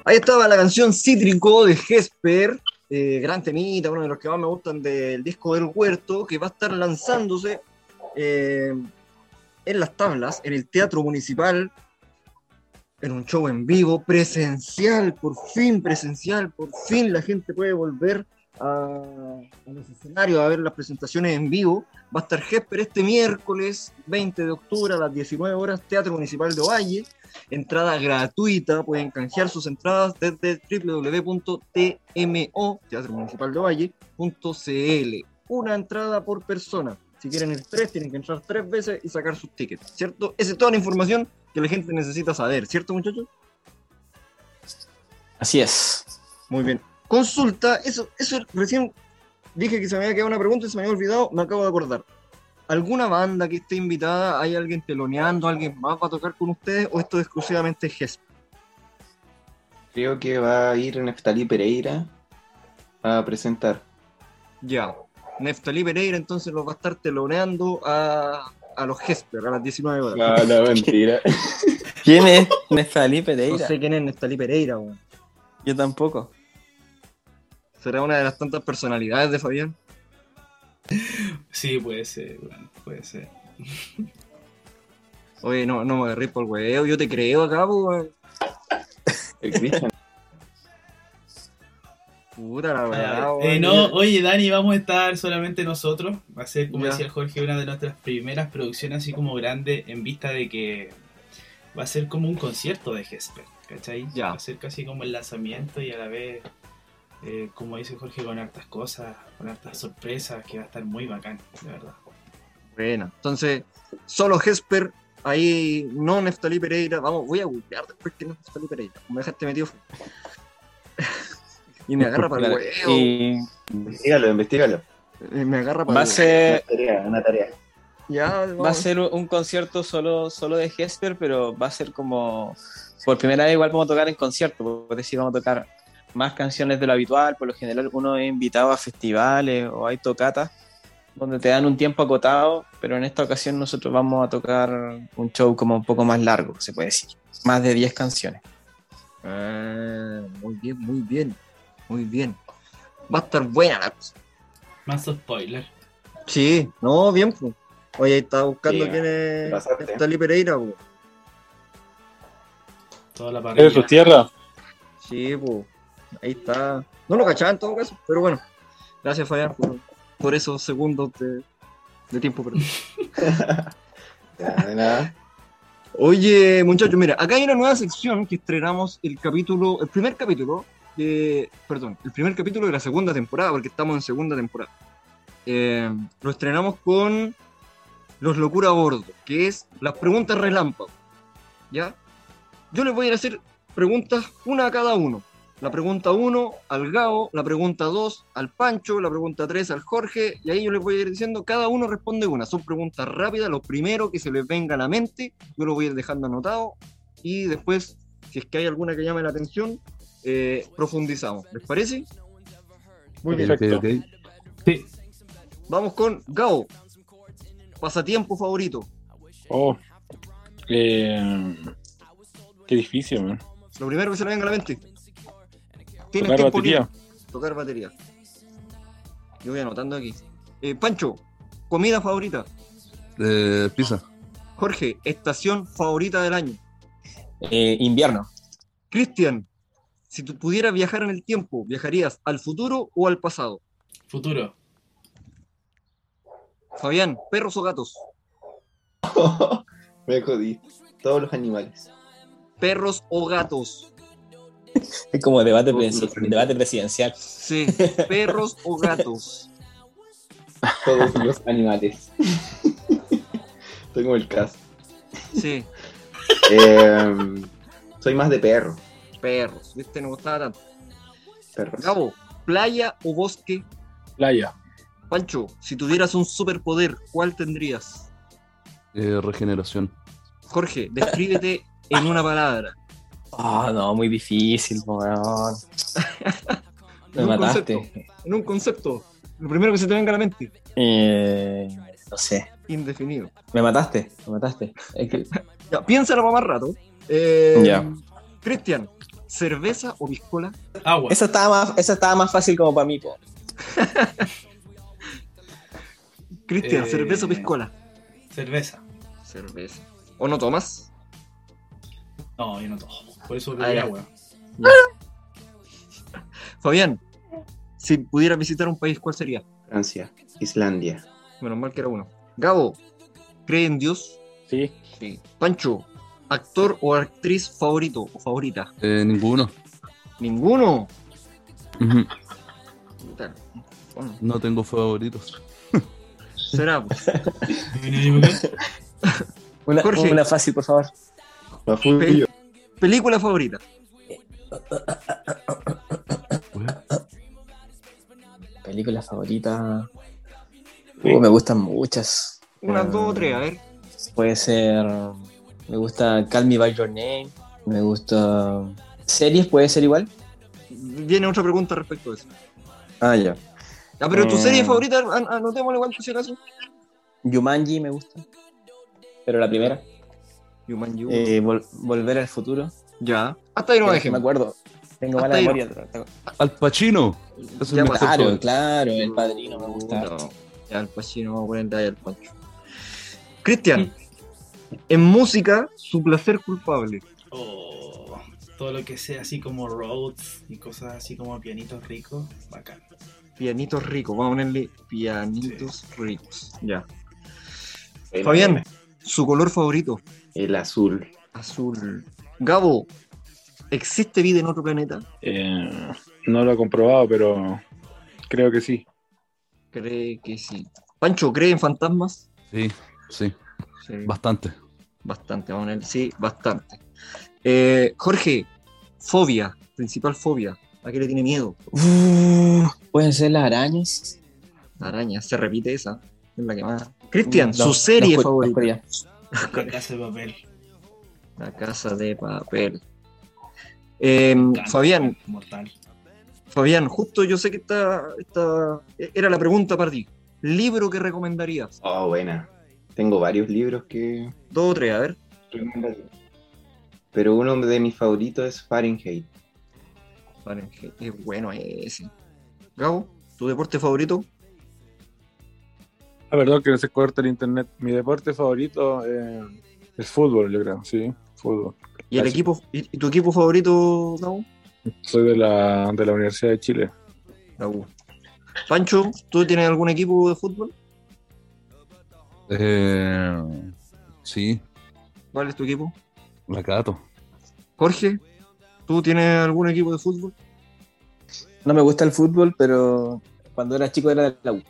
Ahí estaba la canción Cítrico de Jesper, eh, gran temita, uno de los que más me gustan del disco del huerto, que va a estar lanzándose eh, en las tablas, en el Teatro Municipal, en un show en vivo, presencial, por fin presencial, por fin la gente puede volver a, a los escenarios a ver las presentaciones en vivo. Va a estar Jesper este miércoles 20 de octubre a las 19 horas, Teatro Municipal de Ovalle. Entrada gratuita, pueden canjear sus entradas desde www.tmo, Teatro Municipal de Ovalle.cl. Una entrada por persona. Si quieren ir tres, tienen que entrar tres veces y sacar sus tickets, ¿cierto? Esa es toda la información que la gente necesita saber, ¿cierto, muchachos? Así es. Muy bien. Consulta, eso, eso recién dije que se me había quedado una pregunta y se me había olvidado, me acabo de acordar. ¿Alguna banda que esté invitada? ¿Hay alguien teloneando? ¿Alguien más va a tocar con ustedes? ¿O esto es exclusivamente GESP? Creo que va a ir Neftalí Pereira a presentar. Ya. Neftalí Pereira entonces los va a estar teloneando a, a los Gesper a las 19 horas. No, no, mentira. ¿Quién es Neftalí No Pereira? sé quién es Neftalí Pereira, weón. Yo tampoco. ¿Será una de las tantas personalidades de Fabián? Sí, puede ser, bueno, puede ser. Oye, no, no me agarré por el huevo, yo te creo acá, pues, weón. El Cristian. Puta la Ah, verdad, eh, no, oye Dani, vamos a estar solamente nosotros. Va a ser, como Ya. decía el Jorge, una de nuestras primeras producciones así como grande en vista de que va a ser como un concierto de Gesper, ¿cachai? Ya. Va a ser casi como el lanzamiento y a la vez, eh, como dice Jorge, con hartas cosas, con hartas sorpresas, que va a estar muy bacán, de verdad. Buena. Entonces, solo Gesper, ahí no Neftalí Pereira. Vamos, voy a googlear después que no Neftalí Pereira. Me dejaste metido. y me agarra para el huevo. Y Investígalo. Eh, Me agarra para va a el ser, Una tarea, una tarea. Ya, va a ser un concierto solo, solo de Jesper, pero va a ser como. Por primera vez, igual vamos a tocar en concierto, por decir, vamos a tocar más canciones de lo habitual. Por lo general, uno es invitado a festivales o hay tocatas donde te dan un tiempo acotado, pero en esta ocasión nosotros vamos a tocar un show como un poco más largo, se puede decir. Más de 10 canciones. Ah, muy bien, muy bien. Muy bien. Va a estar buena la cosa. Más spoiler. Sí, no, bien, pues. Oye, ahí estaba buscando Sí, quién es pasaste. Neftalí Pereira, pues. Toda la ¿Es de tu tierra? Sí, pues. Ahí está. No lo cachaba en todo caso, pero bueno. Gracias, Fabián, por, por esos segundos de, de tiempo perdido. Nada. Oye, muchachos, mira, acá hay una nueva sección que estrenamos el capítulo, el primer capítulo de, perdón, el primer capítulo de la segunda temporada, porque estamos en segunda temporada. Eh, lo estrenamos con Los Locura a Bordo, que es las preguntas relámpago. ¿Ya? Yo les voy a ir a hacer preguntas una a cada uno. La pregunta 1 al Gao, la pregunta 2 al Pancho, la pregunta 3 al Jorge, y ahí yo les voy a ir diciendo, cada uno responde una. Son preguntas rápidas, lo primero que se les venga a la mente, yo lo voy a ir dejando anotado, y después, si es que hay alguna que llame la atención, eh, profundizamos. ¿Les parece? Muy bien. Perfecto. Ok, ok. Sí. Vamos con Gao. Pasatiempo favorito. Oh. Eh, qué difícil, man. Lo primero que se le venga a la mente. Tienes Tocar tiempo batería. libre. Tocar batería. Yo voy anotando aquí. Eh, Pancho, comida favorita. Eh, pizza. Jorge, estación favorita del año. Eh, invierno. Cristian, si tú pudieras viajar en el tiempo, ¿viajarías al futuro o al pasado? Futuro. Fabián, ¿perros o gatos? Me jodí. Todos los animales. ¿Perros o gatos? Es como debate, presidencial. Sí, perros o gatos. Todos los animales. Tengo el caso. Sí, Eh, soy más de perro. perros. ¿Viste? No gustaba tanto. Perros. Gabo, ¿playa o bosque? Playa. Pancho, si tuvieras un superpoder, ¿cuál tendrías? Eh, regeneración. Jorge, descríbete en una palabra. Oh, no, muy difícil, po, weón. Me En mataste. concepto. En un concepto. Lo primero que se te venga a la mente. Eh, no sé. Indefinido. Me mataste, me mataste. Es que- Ya, piénsalo para más rato. Eh, Ya. Cristian, ¿cerveza o piscola? Agua. Esa estaba más, esa estaba más fácil como para mí, po. Cristian, Eh, ¿cerveza o piscola? Cerveza. Cerveza. ¿O no tomas? No, yo no tomo. Por eso bebí agua. Fabián, si pudieras visitar un país, ¿cuál sería? Francia, Islandia. Menos mal que era uno. Gabo, ¿cree en Dios? Sí, Sí. Pancho, ¿actor o actriz favorito o favorita? Eh, ninguno. ¿Ninguno? Bueno, No tengo favoritos. será. pues. Una, Jorge. una fácil, por favor. Bafullo. Película favorita. Película favorita. Uh, me gustan muchas. Unas Eh, dos o tres, a ver. Puede ser. Me gusta Call Me By Your Name. Me gusta. ¿Series puede ser igual? Viene otra pregunta respecto a eso. Ah, ya. Ah, pero tu Eh. serie favorita, an- anotémosla igual por si acaso. Yumanji me gusta. Pero la primera. Yumanji, Eh, Vol- Volver al futuro. Ya. Hasta ahí no me me acuerdo. Tengo mala no. memoria. pero- Al Pacino. Es Ya Claro, claro, el padrino me gusta. No, ya el Pacino, vamos a ponerle ahí al Pancho. Cristian, en música, su placer culpable. Oh, todo lo que sea así como roads y cosas así como pianitos ricos, bacán. Pianitos ricos, vamos a ponerle pianitos ricos. Ya. Fabián, su color favorito, El azul. azul. Gabo, ¿existe vida en otro planeta? eh, no lo he comprobado, pero creo que sí. Cree que sí. Pancho, ¿cree en fantasmas? Sí, sí. Sí, Bastante. bastante, vamos a poner sí, bastante. Eh, Jorge, fobia, principal fobia. ¿A qué le tiene miedo? Uh, Pueden ser las arañas. Araña, se repite esa. Es la que más. Cristian, No, su serie favorita. La casa de papel. La casa de papel. Eh, Bacán, Fabián, Mortal. Fabián, justo yo sé que esta, esta era la pregunta para ti. ¿Libro que recomendarías? Oh, buena. Tengo varios libros que Dos o tres, a ver. recomendaría. Pero uno de mis favoritos es Fahrenheit. Fahrenheit, Es bueno ese. Gabo, ¿tu deporte favorito? La verdad que se corta el internet. Mi deporte favorito eh, es fútbol, yo creo, sí, fútbol. ¿Y el Así. equipo y, y tu equipo favorito, Gabo? Soy de la, de la Universidad de Chile. La U. Pancho, ¿tú tienes algún equipo de fútbol? Eh, sí, ¿Cuál es tu equipo? la Cato. Jorge, ¿tú tienes algún equipo de fútbol? No me gusta el fútbol, pero cuando era chico era de la U.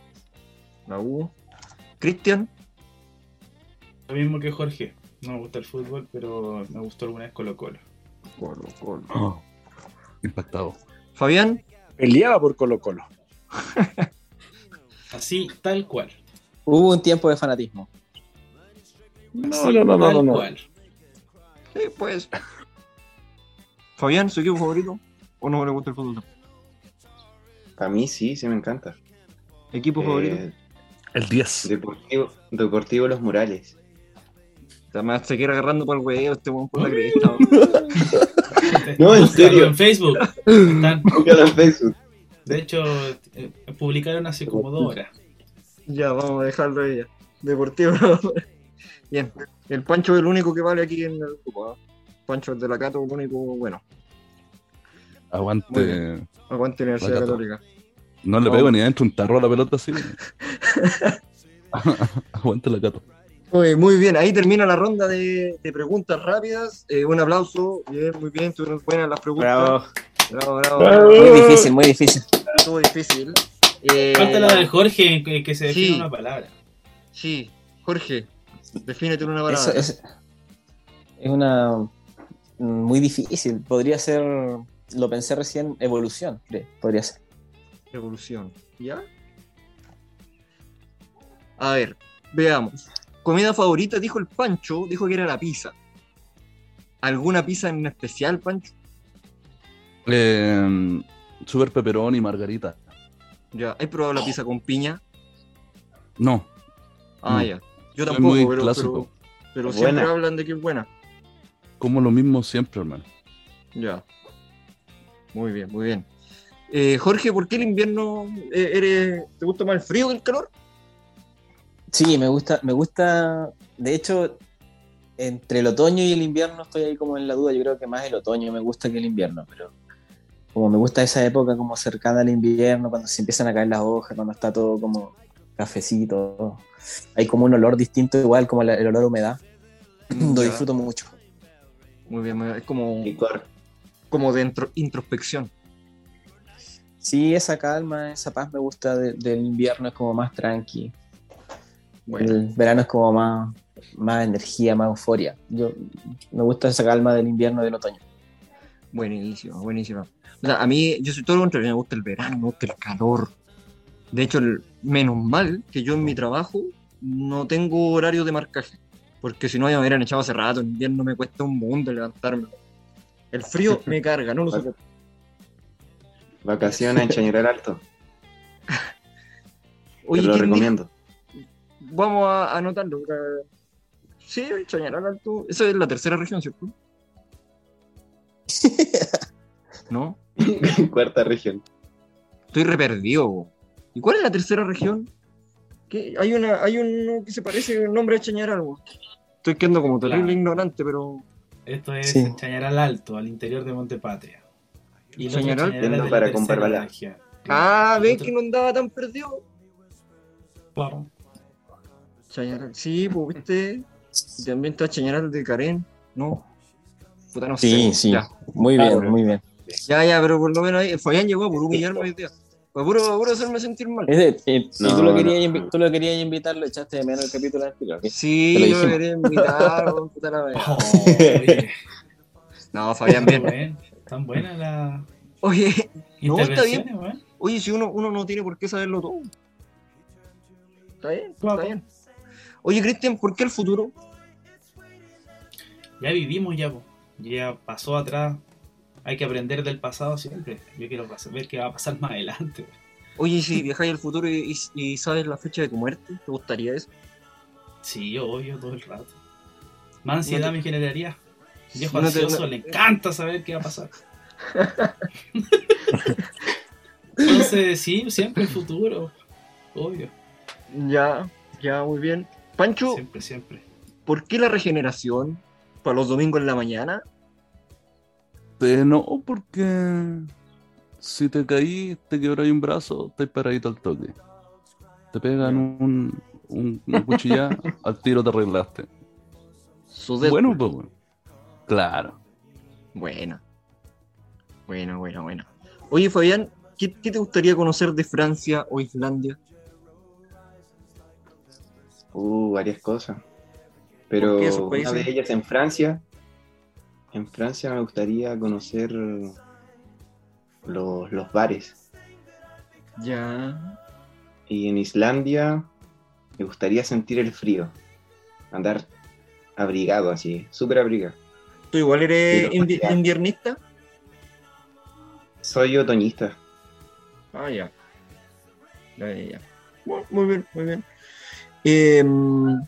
La U. Cristian, Lo mismo que Jorge. No me gusta el fútbol, pero me gustó alguna vez Colo Colo. Colo, Colo. Oh, impactado. Fabián, Peleaba por Colo Colo. Así, tal cual. Hubo un tiempo de fanatismo. No, Así, no, no, no, tal no, no. cual. sí, pues. Fabián, ¿su equipo favorito? ¿O no le gusta el fútbol? A mí sí, sí me encanta. ¿Equipo Eh, favorito? El 10. Deportivo, Deportivo Los Murales. Además se quiere agarrando para el huevo este weón por la cresta. No, en serio. En Facebook. Están- Búscalo en Facebook. de hecho, eh, publicaron hace como dos horas. ya, vamos a dejarlo ahí ya. Deportivo. Bien. El Pancho es el único que vale aquí en el grupo. ¿ah? Pancho es de la Cato, el único bueno. Aguante. Aguante Universidad. Católica. No le No. pego ni adentro un tarro a la pelota así. Aguante la Cato. Muy, muy bien, ahí termina la ronda de, de preguntas rápidas. Eh, un aplauso. Bien, muy bien, estuvieron buenas las preguntas. Bravo. bravo, bravo. Bravo. Muy difícil, muy difícil. Estuvo difícil. Eh, Falta la de Jorge, que, que se define sí. una palabra. Sí, Jorge, defínete en una Eso palabra. es, es una muy difícil. Podría ser, lo pensé recién, evolución, creo. Podría ser. Revolución. ¿Ya? A ver, veamos. Comida favorita, dijo el Pancho, dijo que era la pizza. ¿Alguna pizza en especial, Pancho? Eh, super pepperoni y margarita. Ya, ¿has probado la pizza con piña? No, Ah, No. ya. Yo tampoco, muy pero, clásico. pero, pero Buena. siempre hablan de que es buena. como lo mismo siempre, hermano. Ya. Muy bien, muy bien. Eh, Jorge, ¿por qué el invierno eh, eres, te gusta más el frío que el calor? Sí, me gusta, me gusta, de hecho, entre el otoño y el invierno estoy ahí como en la duda, yo creo que más el otoño me gusta que el invierno, pero como me gusta esa época como cercana al invierno, cuando se empiezan a caer las hojas, cuando está todo como cafecito, hay como un olor distinto, igual como el, olor a humedad, lo Ya. disfruto mucho. Muy bien, muy bien. es como, Licor. como de intro- introspección. Sí, esa calma, esa paz me gusta de- del invierno, es como más tranqui. Bueno, El verano es como más, más energía, más euforia. Yo me gusta esa calma del invierno y del otoño. buenísimo, buenísimo. O sea, a mí, yo soy todo lo contrario, me gusta el verano, me gusta el calor. De hecho, el- menos mal que yo en mi trabajo no tengo horario de marcaje, porque si no ya me hubieran echado hace rato, en invierno me cuesta un mundo levantarme. El frío me carga, no lo sé. Vacaciones en Chañaral Alto. Oye, Te lo recomiendo. Vamos a anotarlo. Sí, Chañaral Alto. Esa es la tercera región, ¿cierto? ¿No? Cuarta región. Estoy re perdido. bo. ¿Y cuál es la tercera región? ¿Qué? Hay una, hay uno que se parece al nombre de Chañaral. bo. Estoy quedando como terrible Claro. ignorante, pero. Esto es Sí. Chañaral Alto, al interior de Montepatria. Y yendo de para región. Ah, ven otro- que no andaba tan perdido. Claro. Chañaral, sí, pues viste. Y también está Chañaral de Karen, ¿no? Puta, no Sí, sé. sí. Ya, Muy Claro. bien, muy bien. ya, ya, pero por lo menos ahí. Fabián llegó a por humillarme hoy día. Puro, puro hacerme sentir mal. Es de- y, y No, tú, lo querías no. tú lo querías invitar, lo echaste de menos el capítulo anterior. Sí, lo yo dijimos. quería invitar, puta la oye, No, Fabián, bien. Tan buenas las Oye, No, está bien. weón. oye, si uno, uno no tiene por qué saberlo todo. Está bien, Claro. está bien. Oye, Cristian, ¿por qué el futuro? Ya vivimos ya, po. ya pasó atrás. Hay que aprender del pasado siempre. Yo quiero ver qué va a pasar más adelante. Oye, si viajáis al futuro y, y- y sabes la fecha de tu muerte, ¿te gustaría eso? Sí, obvio, todo el rato. Más ansiedad te- me generaría. Viejo No te- ansioso, no- le encanta saber qué va a pasar. Entonces, sí, siempre el futuro. Obvio, Ya, ya, muy bien. Pancho, siempre, siempre. ¿por qué la regeneración para los domingos en la mañana? Eh, no, porque si te caí, te quebráis un brazo, te paradito al toque. Te pegan un, un, una cuchilla, al tiro te arreglaste. Bueno, pues, bueno. Claro. Buena. Buena, buena, buena. Oye, Fabián, ¿qué, qué te gustaría conocer de Francia o Islandia? Uh, varias cosas. Pero ¿Por qué esos una de ellas en Francia. En Francia me gustaría conocer los, los bares. Ya. Y en Islandia me gustaría sentir el frío. Andar abrigado así, súper abrigado. ¿Tú igual eres Sí, invi- inviernista? Soy otoñista. Ah, ya. Ya, ya, ya. Muy, muy bien, muy bien. Em,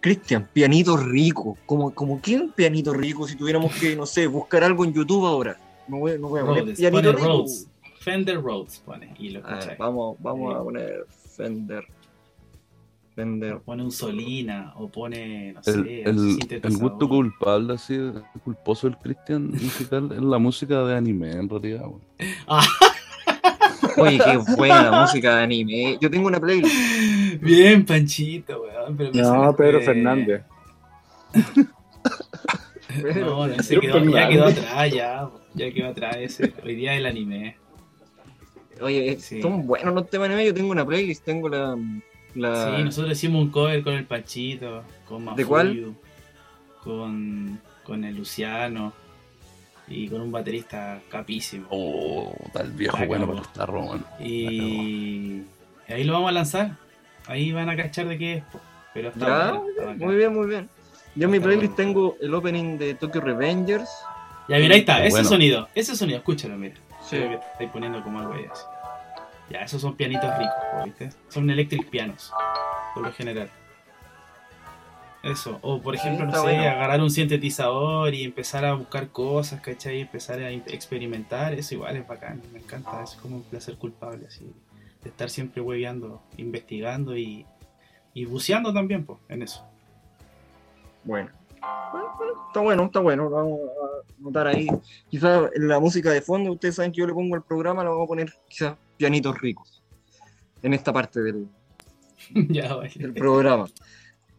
Cristian, pianito rico. ¿Cómo, como quién pianito rico? Si tuviéramos que, no sé, buscar algo en YouTube ahora. No voy, no voy a poner Rhodes, pianito rico. Rhodes. Fender Rhodes pone y lo A ver, escucháis. vamos, vamos Sí. a poner Fender. Fender. Pone un Solina o pone, no sé, El, el, gusto culpable, así, el culposo del Cristian musical, es la música de anime, en realidad. weón. Oye, qué buena la música de anime. Yo tengo una playlist. Bien, Panchito, weón. Pero No, Pedro Fernández. No, no, ese Pedro quedó, ya quedó atrás, ya. Ya quedó atrás ese. Hoy día el anime. Oye, Sí. son buenos los temas de anime. Yo tengo una playlist, tengo la. La... Sí, nosotros hicimos un cover con el Panchito, con Mafuyu, ¿De cuál? Con, con el Luciano y con un baterista capísimo. Oh, tal viejo bueno para estar Roman. Y ahí lo vamos a lanzar. Ahí van a cachar de qué es. Pero está Ya, está. Muy bien, muy bien. Yo en mi playlist bueno. tengo el opening de Tokyo Revengers. Ya, mira, ahí está, ese bueno. sonido, ese sonido, escúchalo, mira. Sí. Creo que te estáis poniendo como algo ahí así. Ya, esos son pianitos ricos, ¿viste? Son electric pianos, por lo general. Eso, o por ejemplo, no sé, bueno. agarrar un sintetizador y empezar a buscar cosas, ¿cachai? Empezar a experimentar, eso igual es bacán, me encanta, es como un placer culpable, así, de estar siempre hueveando, investigando y, y buceando también, pues, en eso. Bueno. Bueno, bueno, Está bueno, está bueno. lo Vamos a notar ahí. Quizás en la música de fondo, ustedes saben que yo le pongo al programa, lo vamos a poner quizás pianitos ricos. En esta parte del, ya, vale. del programa.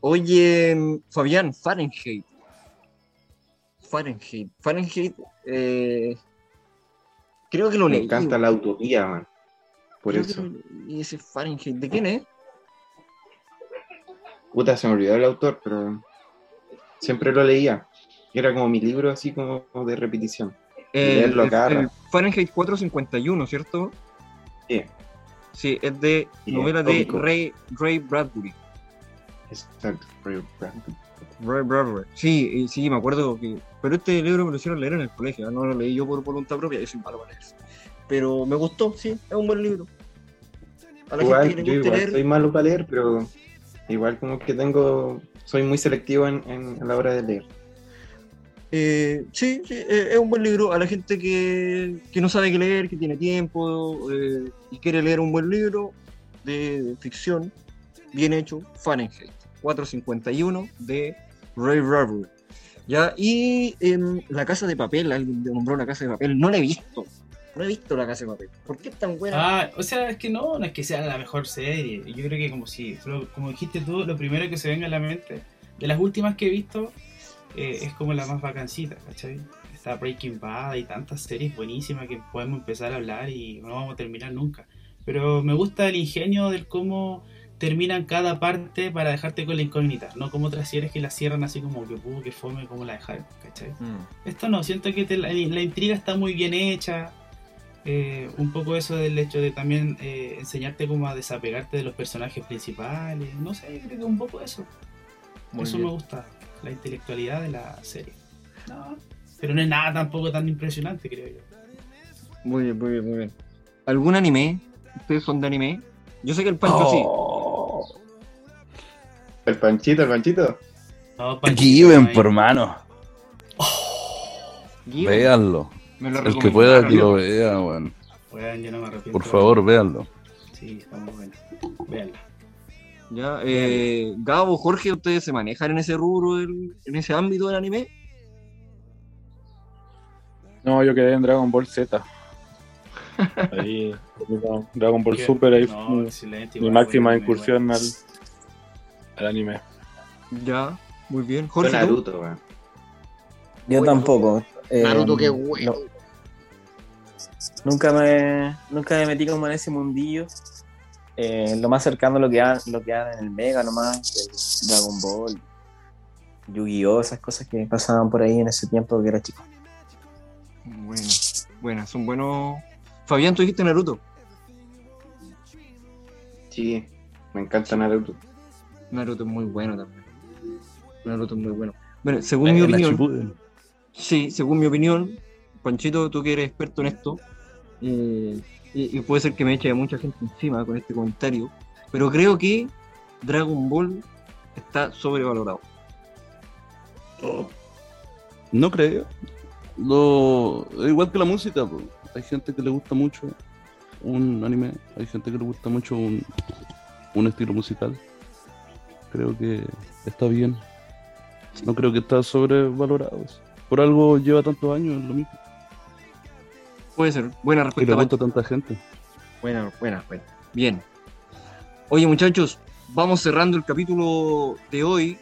Oye, Fabián, Fahrenheit. Fahrenheit. Fahrenheit, eh, creo que lo Me leí. encanta la utopía, man. Por Creo eso. lo leí ese Fahrenheit. ¿De quién es? Puta, se me olvidó el autor, pero siempre lo leía. Era como mi libro así como de repetición. leerlo el, el. Fahrenheit 451, ¿cierto? Sí, Sí, es de Sí, novela de. Ray, Ray Bradbury. exacto. Ray Bradbury. Ray Bradbury. Sí, eh, sí, me acuerdo que. Pero este libro me lo hicieron leer en el colegio, ¿eh? no lo leí yo por voluntad propia, yo soy malo para leer. Pero me gustó, sí, es un buen libro. A la Igual, gente que yo igual leer. soy malo para leer, pero igual como que tengo, soy muy selectivo en, en- a la hora de leer. eh, sí, sí, eh, es un buen libro. A la gente que, que no sabe qué leer, que tiene tiempo eh, y quiere leer un buen libro de ficción, bien hecho, Fahrenheit 451 de Ray Bradbury. Ya, y La Casa de Papel, alguien nombró La Casa de Papel, no la he visto. No he visto La Casa de Papel. ¿Por qué es tan buena? Ah, o sea, es que no, no es que sea la mejor serie. Yo creo que como si, como dijiste tú, lo primero que se venga a la mente, de las últimas que he visto, eh, es como la más vacancita, ¿cachai? Está Breaking Bad y tantas series buenísimas que podemos empezar a hablar y no vamos a terminar nunca. Pero me gusta el ingenio del cómo terminan cada parte para dejarte con la incógnita, no como otras series que la cierran así como que pudo, que fome, como la dejaron, ¿cachai? Mm. Esto no, siento que te- la, la intriga está muy bien hecha. Eh, un poco eso del hecho de también eh, enseñarte como a desapegarte de los personajes principales. No sé, creo que un poco eso. Muy eso bien. me gusta, la intelectualidad de la serie. No, pero no es nada tampoco tan impresionante, creo yo. Muy bien, muy bien, muy bien. ¿Algún anime? ¿Ustedes son de anime? Yo sé que el Pancho Oh. El panchito, el panchito. No, Given, no por sí. Guía, Véanlo. Me lo El que pueda que lo vea, weón. Weón, yo no me arrepiento. Por favor, véanlo. Sí, está muy buena. Véanla. Ya, eh, Gabo, Jorge, ¿ustedes se manejan en ese rubro, del- en ese ámbito del anime? No, yo quedé en Dragon Ball Z. Ahí, Dragon Ball ¿Qué? Super, ahí No, fue mi- máxima bueno, incursión bueno. al, al anime. Ya, muy bien. Jorge. Naruto, weón. Yo Bueno, tampoco. Eh, Naruto, qué bueno. no. nunca me nunca me metí como en ese mundillo. Eh, lo más cercano a lo que dan, lo que dan en el Mega nomás, el Dragon Ball, Yu-Gi-Oh, esas cosas que pasaban por ahí en ese tiempo que era chico. Bueno, bueno, son buenos. Fabián, tú dijiste Naruto. Sí, me encanta Naruto. Naruto es muy bueno también. Naruto es muy bueno. Bueno, según Eh, mi opinión. Sí, según mi opinión, Panchito, tú que eres experto en esto, eh, y, puede ser que me eche mucha gente encima con este comentario, pero creo que Dragon Ball está sobrevalorado. No creo. Lo, igual que la música, po. hay gente que le gusta mucho un anime, hay gente que le gusta mucho un, un estilo musical. Creo que está bien. No creo que está sobrevalorado. Por algo lleva tantos años, es lo mismo. Puede ser, buena Y respuesta. le gusta a tanta gente. Buena, buena, buena. Bien. Oye, muchachos, vamos cerrando el capítulo de hoy.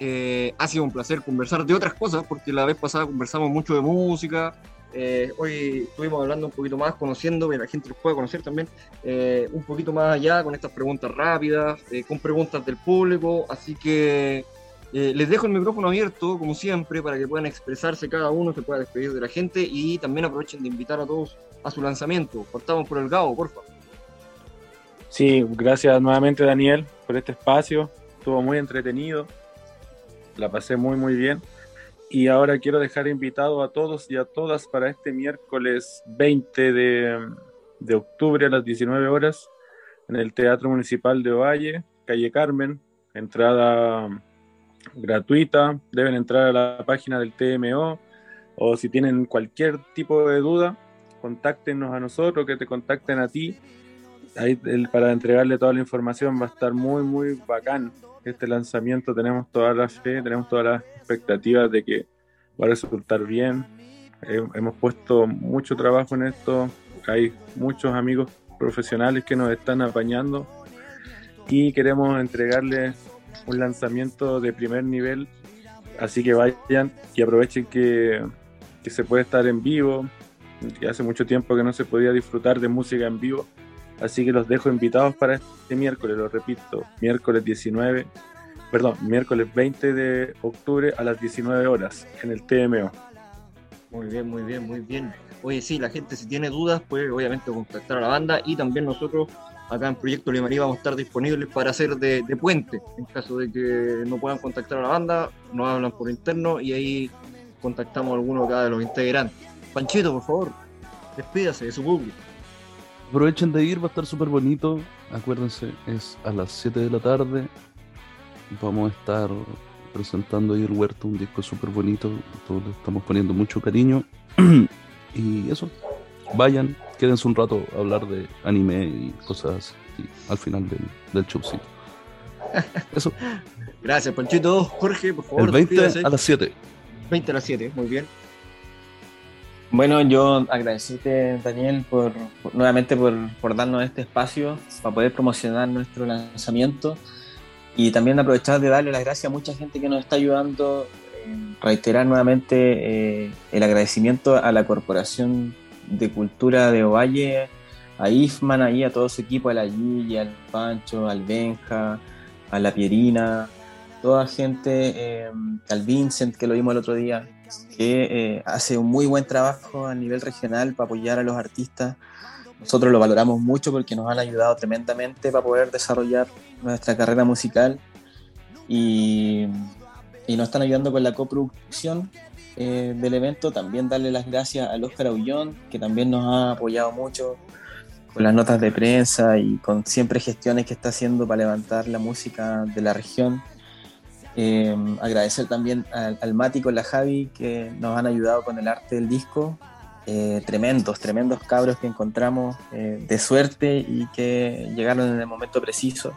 Eh, ha sido un placer conversar de otras cosas, porque la vez pasada conversamos mucho de música. Eh, hoy estuvimos hablando un poquito más, conociendo, que la gente los pueda conocer también, eh, un poquito más allá con estas preguntas rápidas, con preguntas del público. Así que eh, les dejo el micrófono abierto, como siempre, para que puedan expresarse cada uno, se pueda despedir de la gente y también aprovechen de invitar a todos a su lanzamiento. Cortamos por el Gabo, por favor. Sí, gracias nuevamente Daniel por este espacio. Estuvo muy entretenido. La pasé muy muy bien. Y ahora quiero dejar invitado a todos y a todas para este miércoles 20 de, de octubre a las 19 horas en el Teatro Municipal de Ovalle, calle Carmen, entrada gratuita. Deben entrar a la página del TMO o si tienen cualquier tipo de duda, contáctenos a nosotros, que te contacten a ti. Ahí para entregarle toda la información va a estar muy, muy bacán. Este lanzamiento tenemos toda la fe, tenemos todas las expectativas de que va a resultar bien. hemos puesto mucho trabajo en esto. Hay muchos amigos profesionales que nos están apañando y queremos entregarles un lanzamiento de primer nivel. Así que vayan y aprovechen que, que se puede estar en vivo, que hace mucho tiempo que no se podía disfrutar de música en vivo. Así que los dejo invitados para este miércoles, lo repito, miércoles 19, perdón, miércoles 20 de octubre a las 19 horas en el TMO. Muy bien, muy bien, muy bien. Oye, sí, la gente si tiene dudas puede obviamente contactar a la banda y también nosotros acá en Proyecto Limarí vamos a estar disponibles para hacer de, puente. En caso de que no puedan contactar a la banda, nos hablan por interno y ahí contactamos a alguno cada de los integrantes. Panchito, por favor, despídase de su público. Aprovechen de ir, va a estar súper bonito. Acuérdense, es a las 7 de la tarde. Vamos a estar presentando ahí el huerto, un disco súper bonito. Todos le estamos poniendo mucho cariño. Y eso, vayan, quédense un rato a hablar de anime y cosas así al final del, del showcito. Eso. Gracias, Panchito. Jorge, por favor. El 20 a las 7. 20 a las 7, muy bien. Bueno, yo agradecerte, Daniel, por, nuevamente por, por, darnos este espacio para poder promocionar nuestro lanzamiento y también aprovechar de darle las gracias a mucha gente que nos está ayudando reiterar nuevamente eh, el agradecimiento a la Corporación de Cultura de Ovalle, a Ifman, ahí, a todo su equipo, a la Gigi, al Pancho, al Benja, a la Pierina, toda gente, eh, al Vincent, que lo vimos el otro día, que eh, hace un muy buen trabajo a nivel regional para apoyar a los artistas. Nosotros lo valoramos mucho porque nos han ayudado tremendamente para poder desarrollar nuestra carrera musical. Y y nos están ayudando con la coproducción eh, del evento. También darle las gracias al Oscar Aullón, que también nos ha apoyado mucho con las notas de prensa y con siempre gestiones que está haciendo para levantar la música de la región. Eh, agradecer también al, al, Mati con la Javi que nos han ayudado con el arte del disco. Eh, tremendos, tremendos cabros que encontramos de suerte y que llegaron en el momento preciso.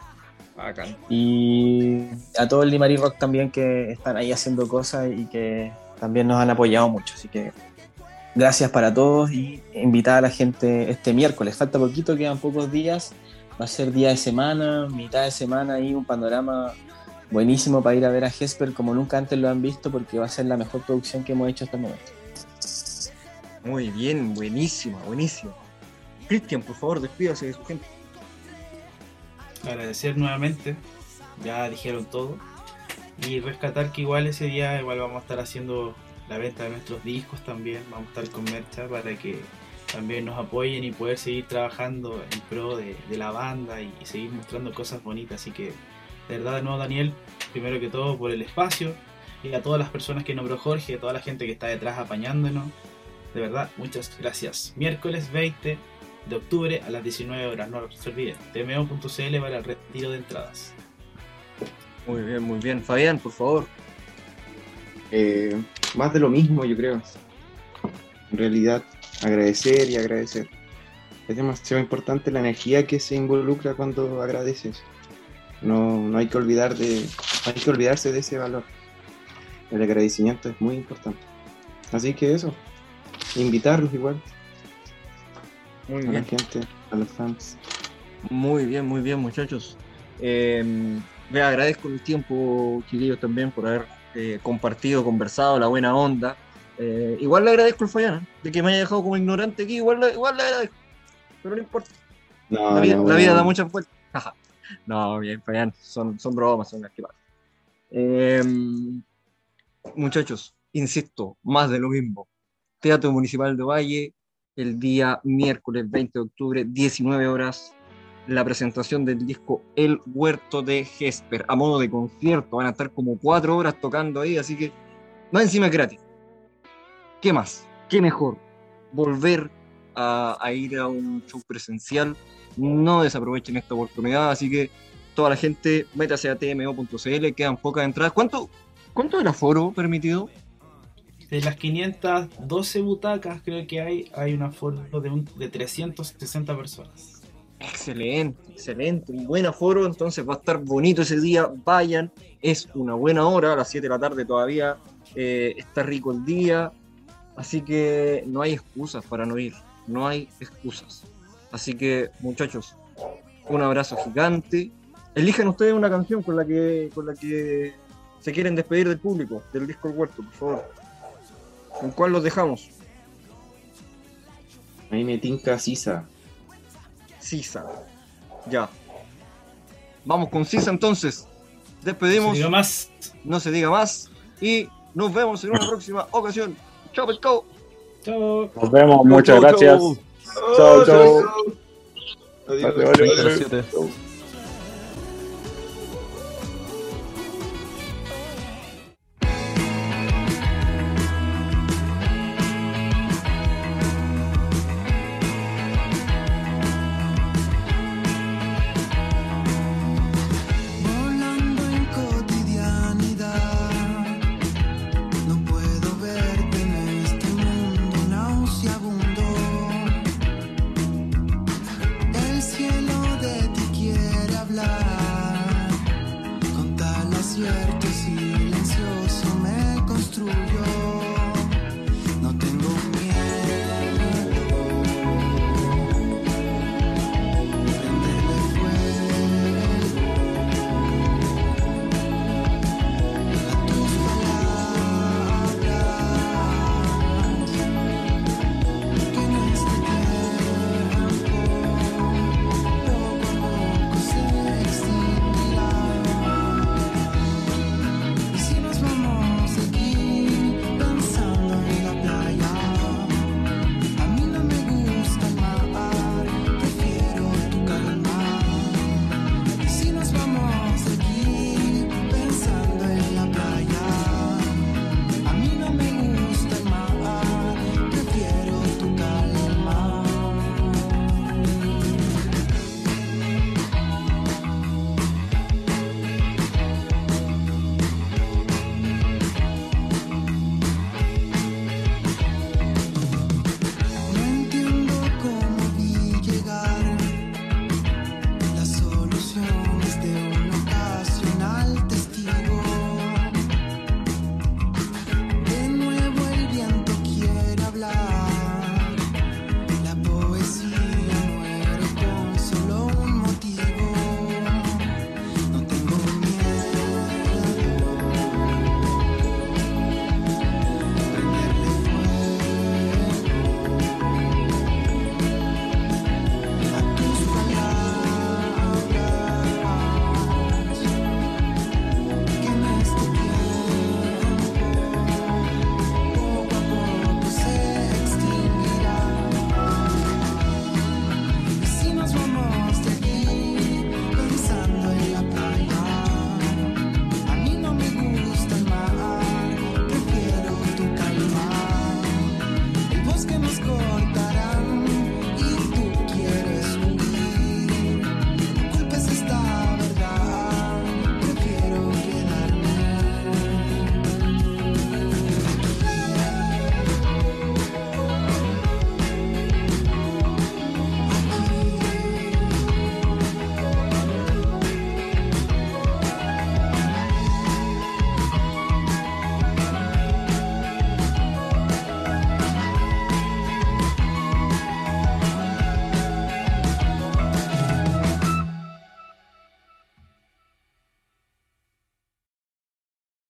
Y a todo el Limari Rock también que están ahí haciendo cosas y que también nos han apoyado mucho. Así que gracias para todos y invitar a la gente este miércoles. Falta poquito, quedan pocos días. Va a ser día de semana, mitad de semana y un panorama buenísimo para ir a ver a Jesper como nunca antes lo han visto porque va a ser la mejor producción que hemos hecho hasta el momento. Muy bien, buenísima, buenísima. Cristian, por favor, despídase de su gente agradecer nuevamente, ya dijeron todo, y rescatar que igual ese día igual vamos a estar haciendo la venta de nuestros discos también, vamos a estar con mercha para que también nos apoyen y poder seguir trabajando en pro de, la banda y, seguir mostrando cosas bonitas, así que de verdad de nuevo Daniel, primero que todo por el espacio y a todas las personas que nombró Jorge, a toda la gente que está detrás apañándonos, de verdad muchas gracias. Miércoles 20 de octubre a las 19 horas. No se olviden, tmo.cl para el retiro de entradas. Muy bien, muy bien. Fabián, por favor. Eh, más de lo mismo, yo creo. En realidad, agradecer y agradecer. Es demasiado importante la energía que se involucra cuando agradeces. No, no hay que olvidar de, hay que olvidarse de ese valor. El agradecimiento es muy importante. Así que eso, invitarlos igual, muy bien. A la gente, a los fans. Muy bien, muy bien, muchachos. Eh, le agradezco el tiempo, chiquillos, también por haber eh, compartido, conversado, la buena onda. Eh, igual le agradezco el Fayana, de que me haya dejado como ignorante aquí, igual, igual le agradezco. Pero no importa. la, vida, la, vida, da muchas vueltas. no, bien, Fayana, son, son bromas, son las que pasan. Eh, muchachos, insisto, más de lo mismo. Teatro Municipal de Valle, el día miércoles 20 de octubre, 19 horas, la presentación del disco El Huerto de Jesper, a modo de concierto. Van a estar como cuatro horas tocando ahí, así que más encima es gratis. ¿Qué más? ¿Qué mejor? Volver a, ir a un show presencial. No desaprovechen esta oportunidad, así que toda la gente, métase a tmo.cl, quedan pocas entradas. ¿Cuánto, cuánto el aforo permitido? De las 512 butacas creo que hay, hay un aforo de, un- de 360 personas. Excelente, excelente, un buen aforo, entonces va a estar bonito ese día, vayan, es una buena hora, a las 7 de la tarde todavía eh, está rico el día, así que no hay excusas para no ir, no hay excusas. Así que muchachos, un abrazo gigante, elijan ustedes una canción con la que, con la que se quieren despedir del público, del disco El Huerto, por favor. ¿Con cuál los dejamos? A mí me tinca Sisa. Sisa. Ya. Vamos con Sisa entonces. Despedimos. Se diga más. no se diga más. Y nos vemos en una próxima ocasión. Chao, pescado. Chao. Nos vemos, muchas chau, gracias. chau. Chao, chao. Adiós. Vale,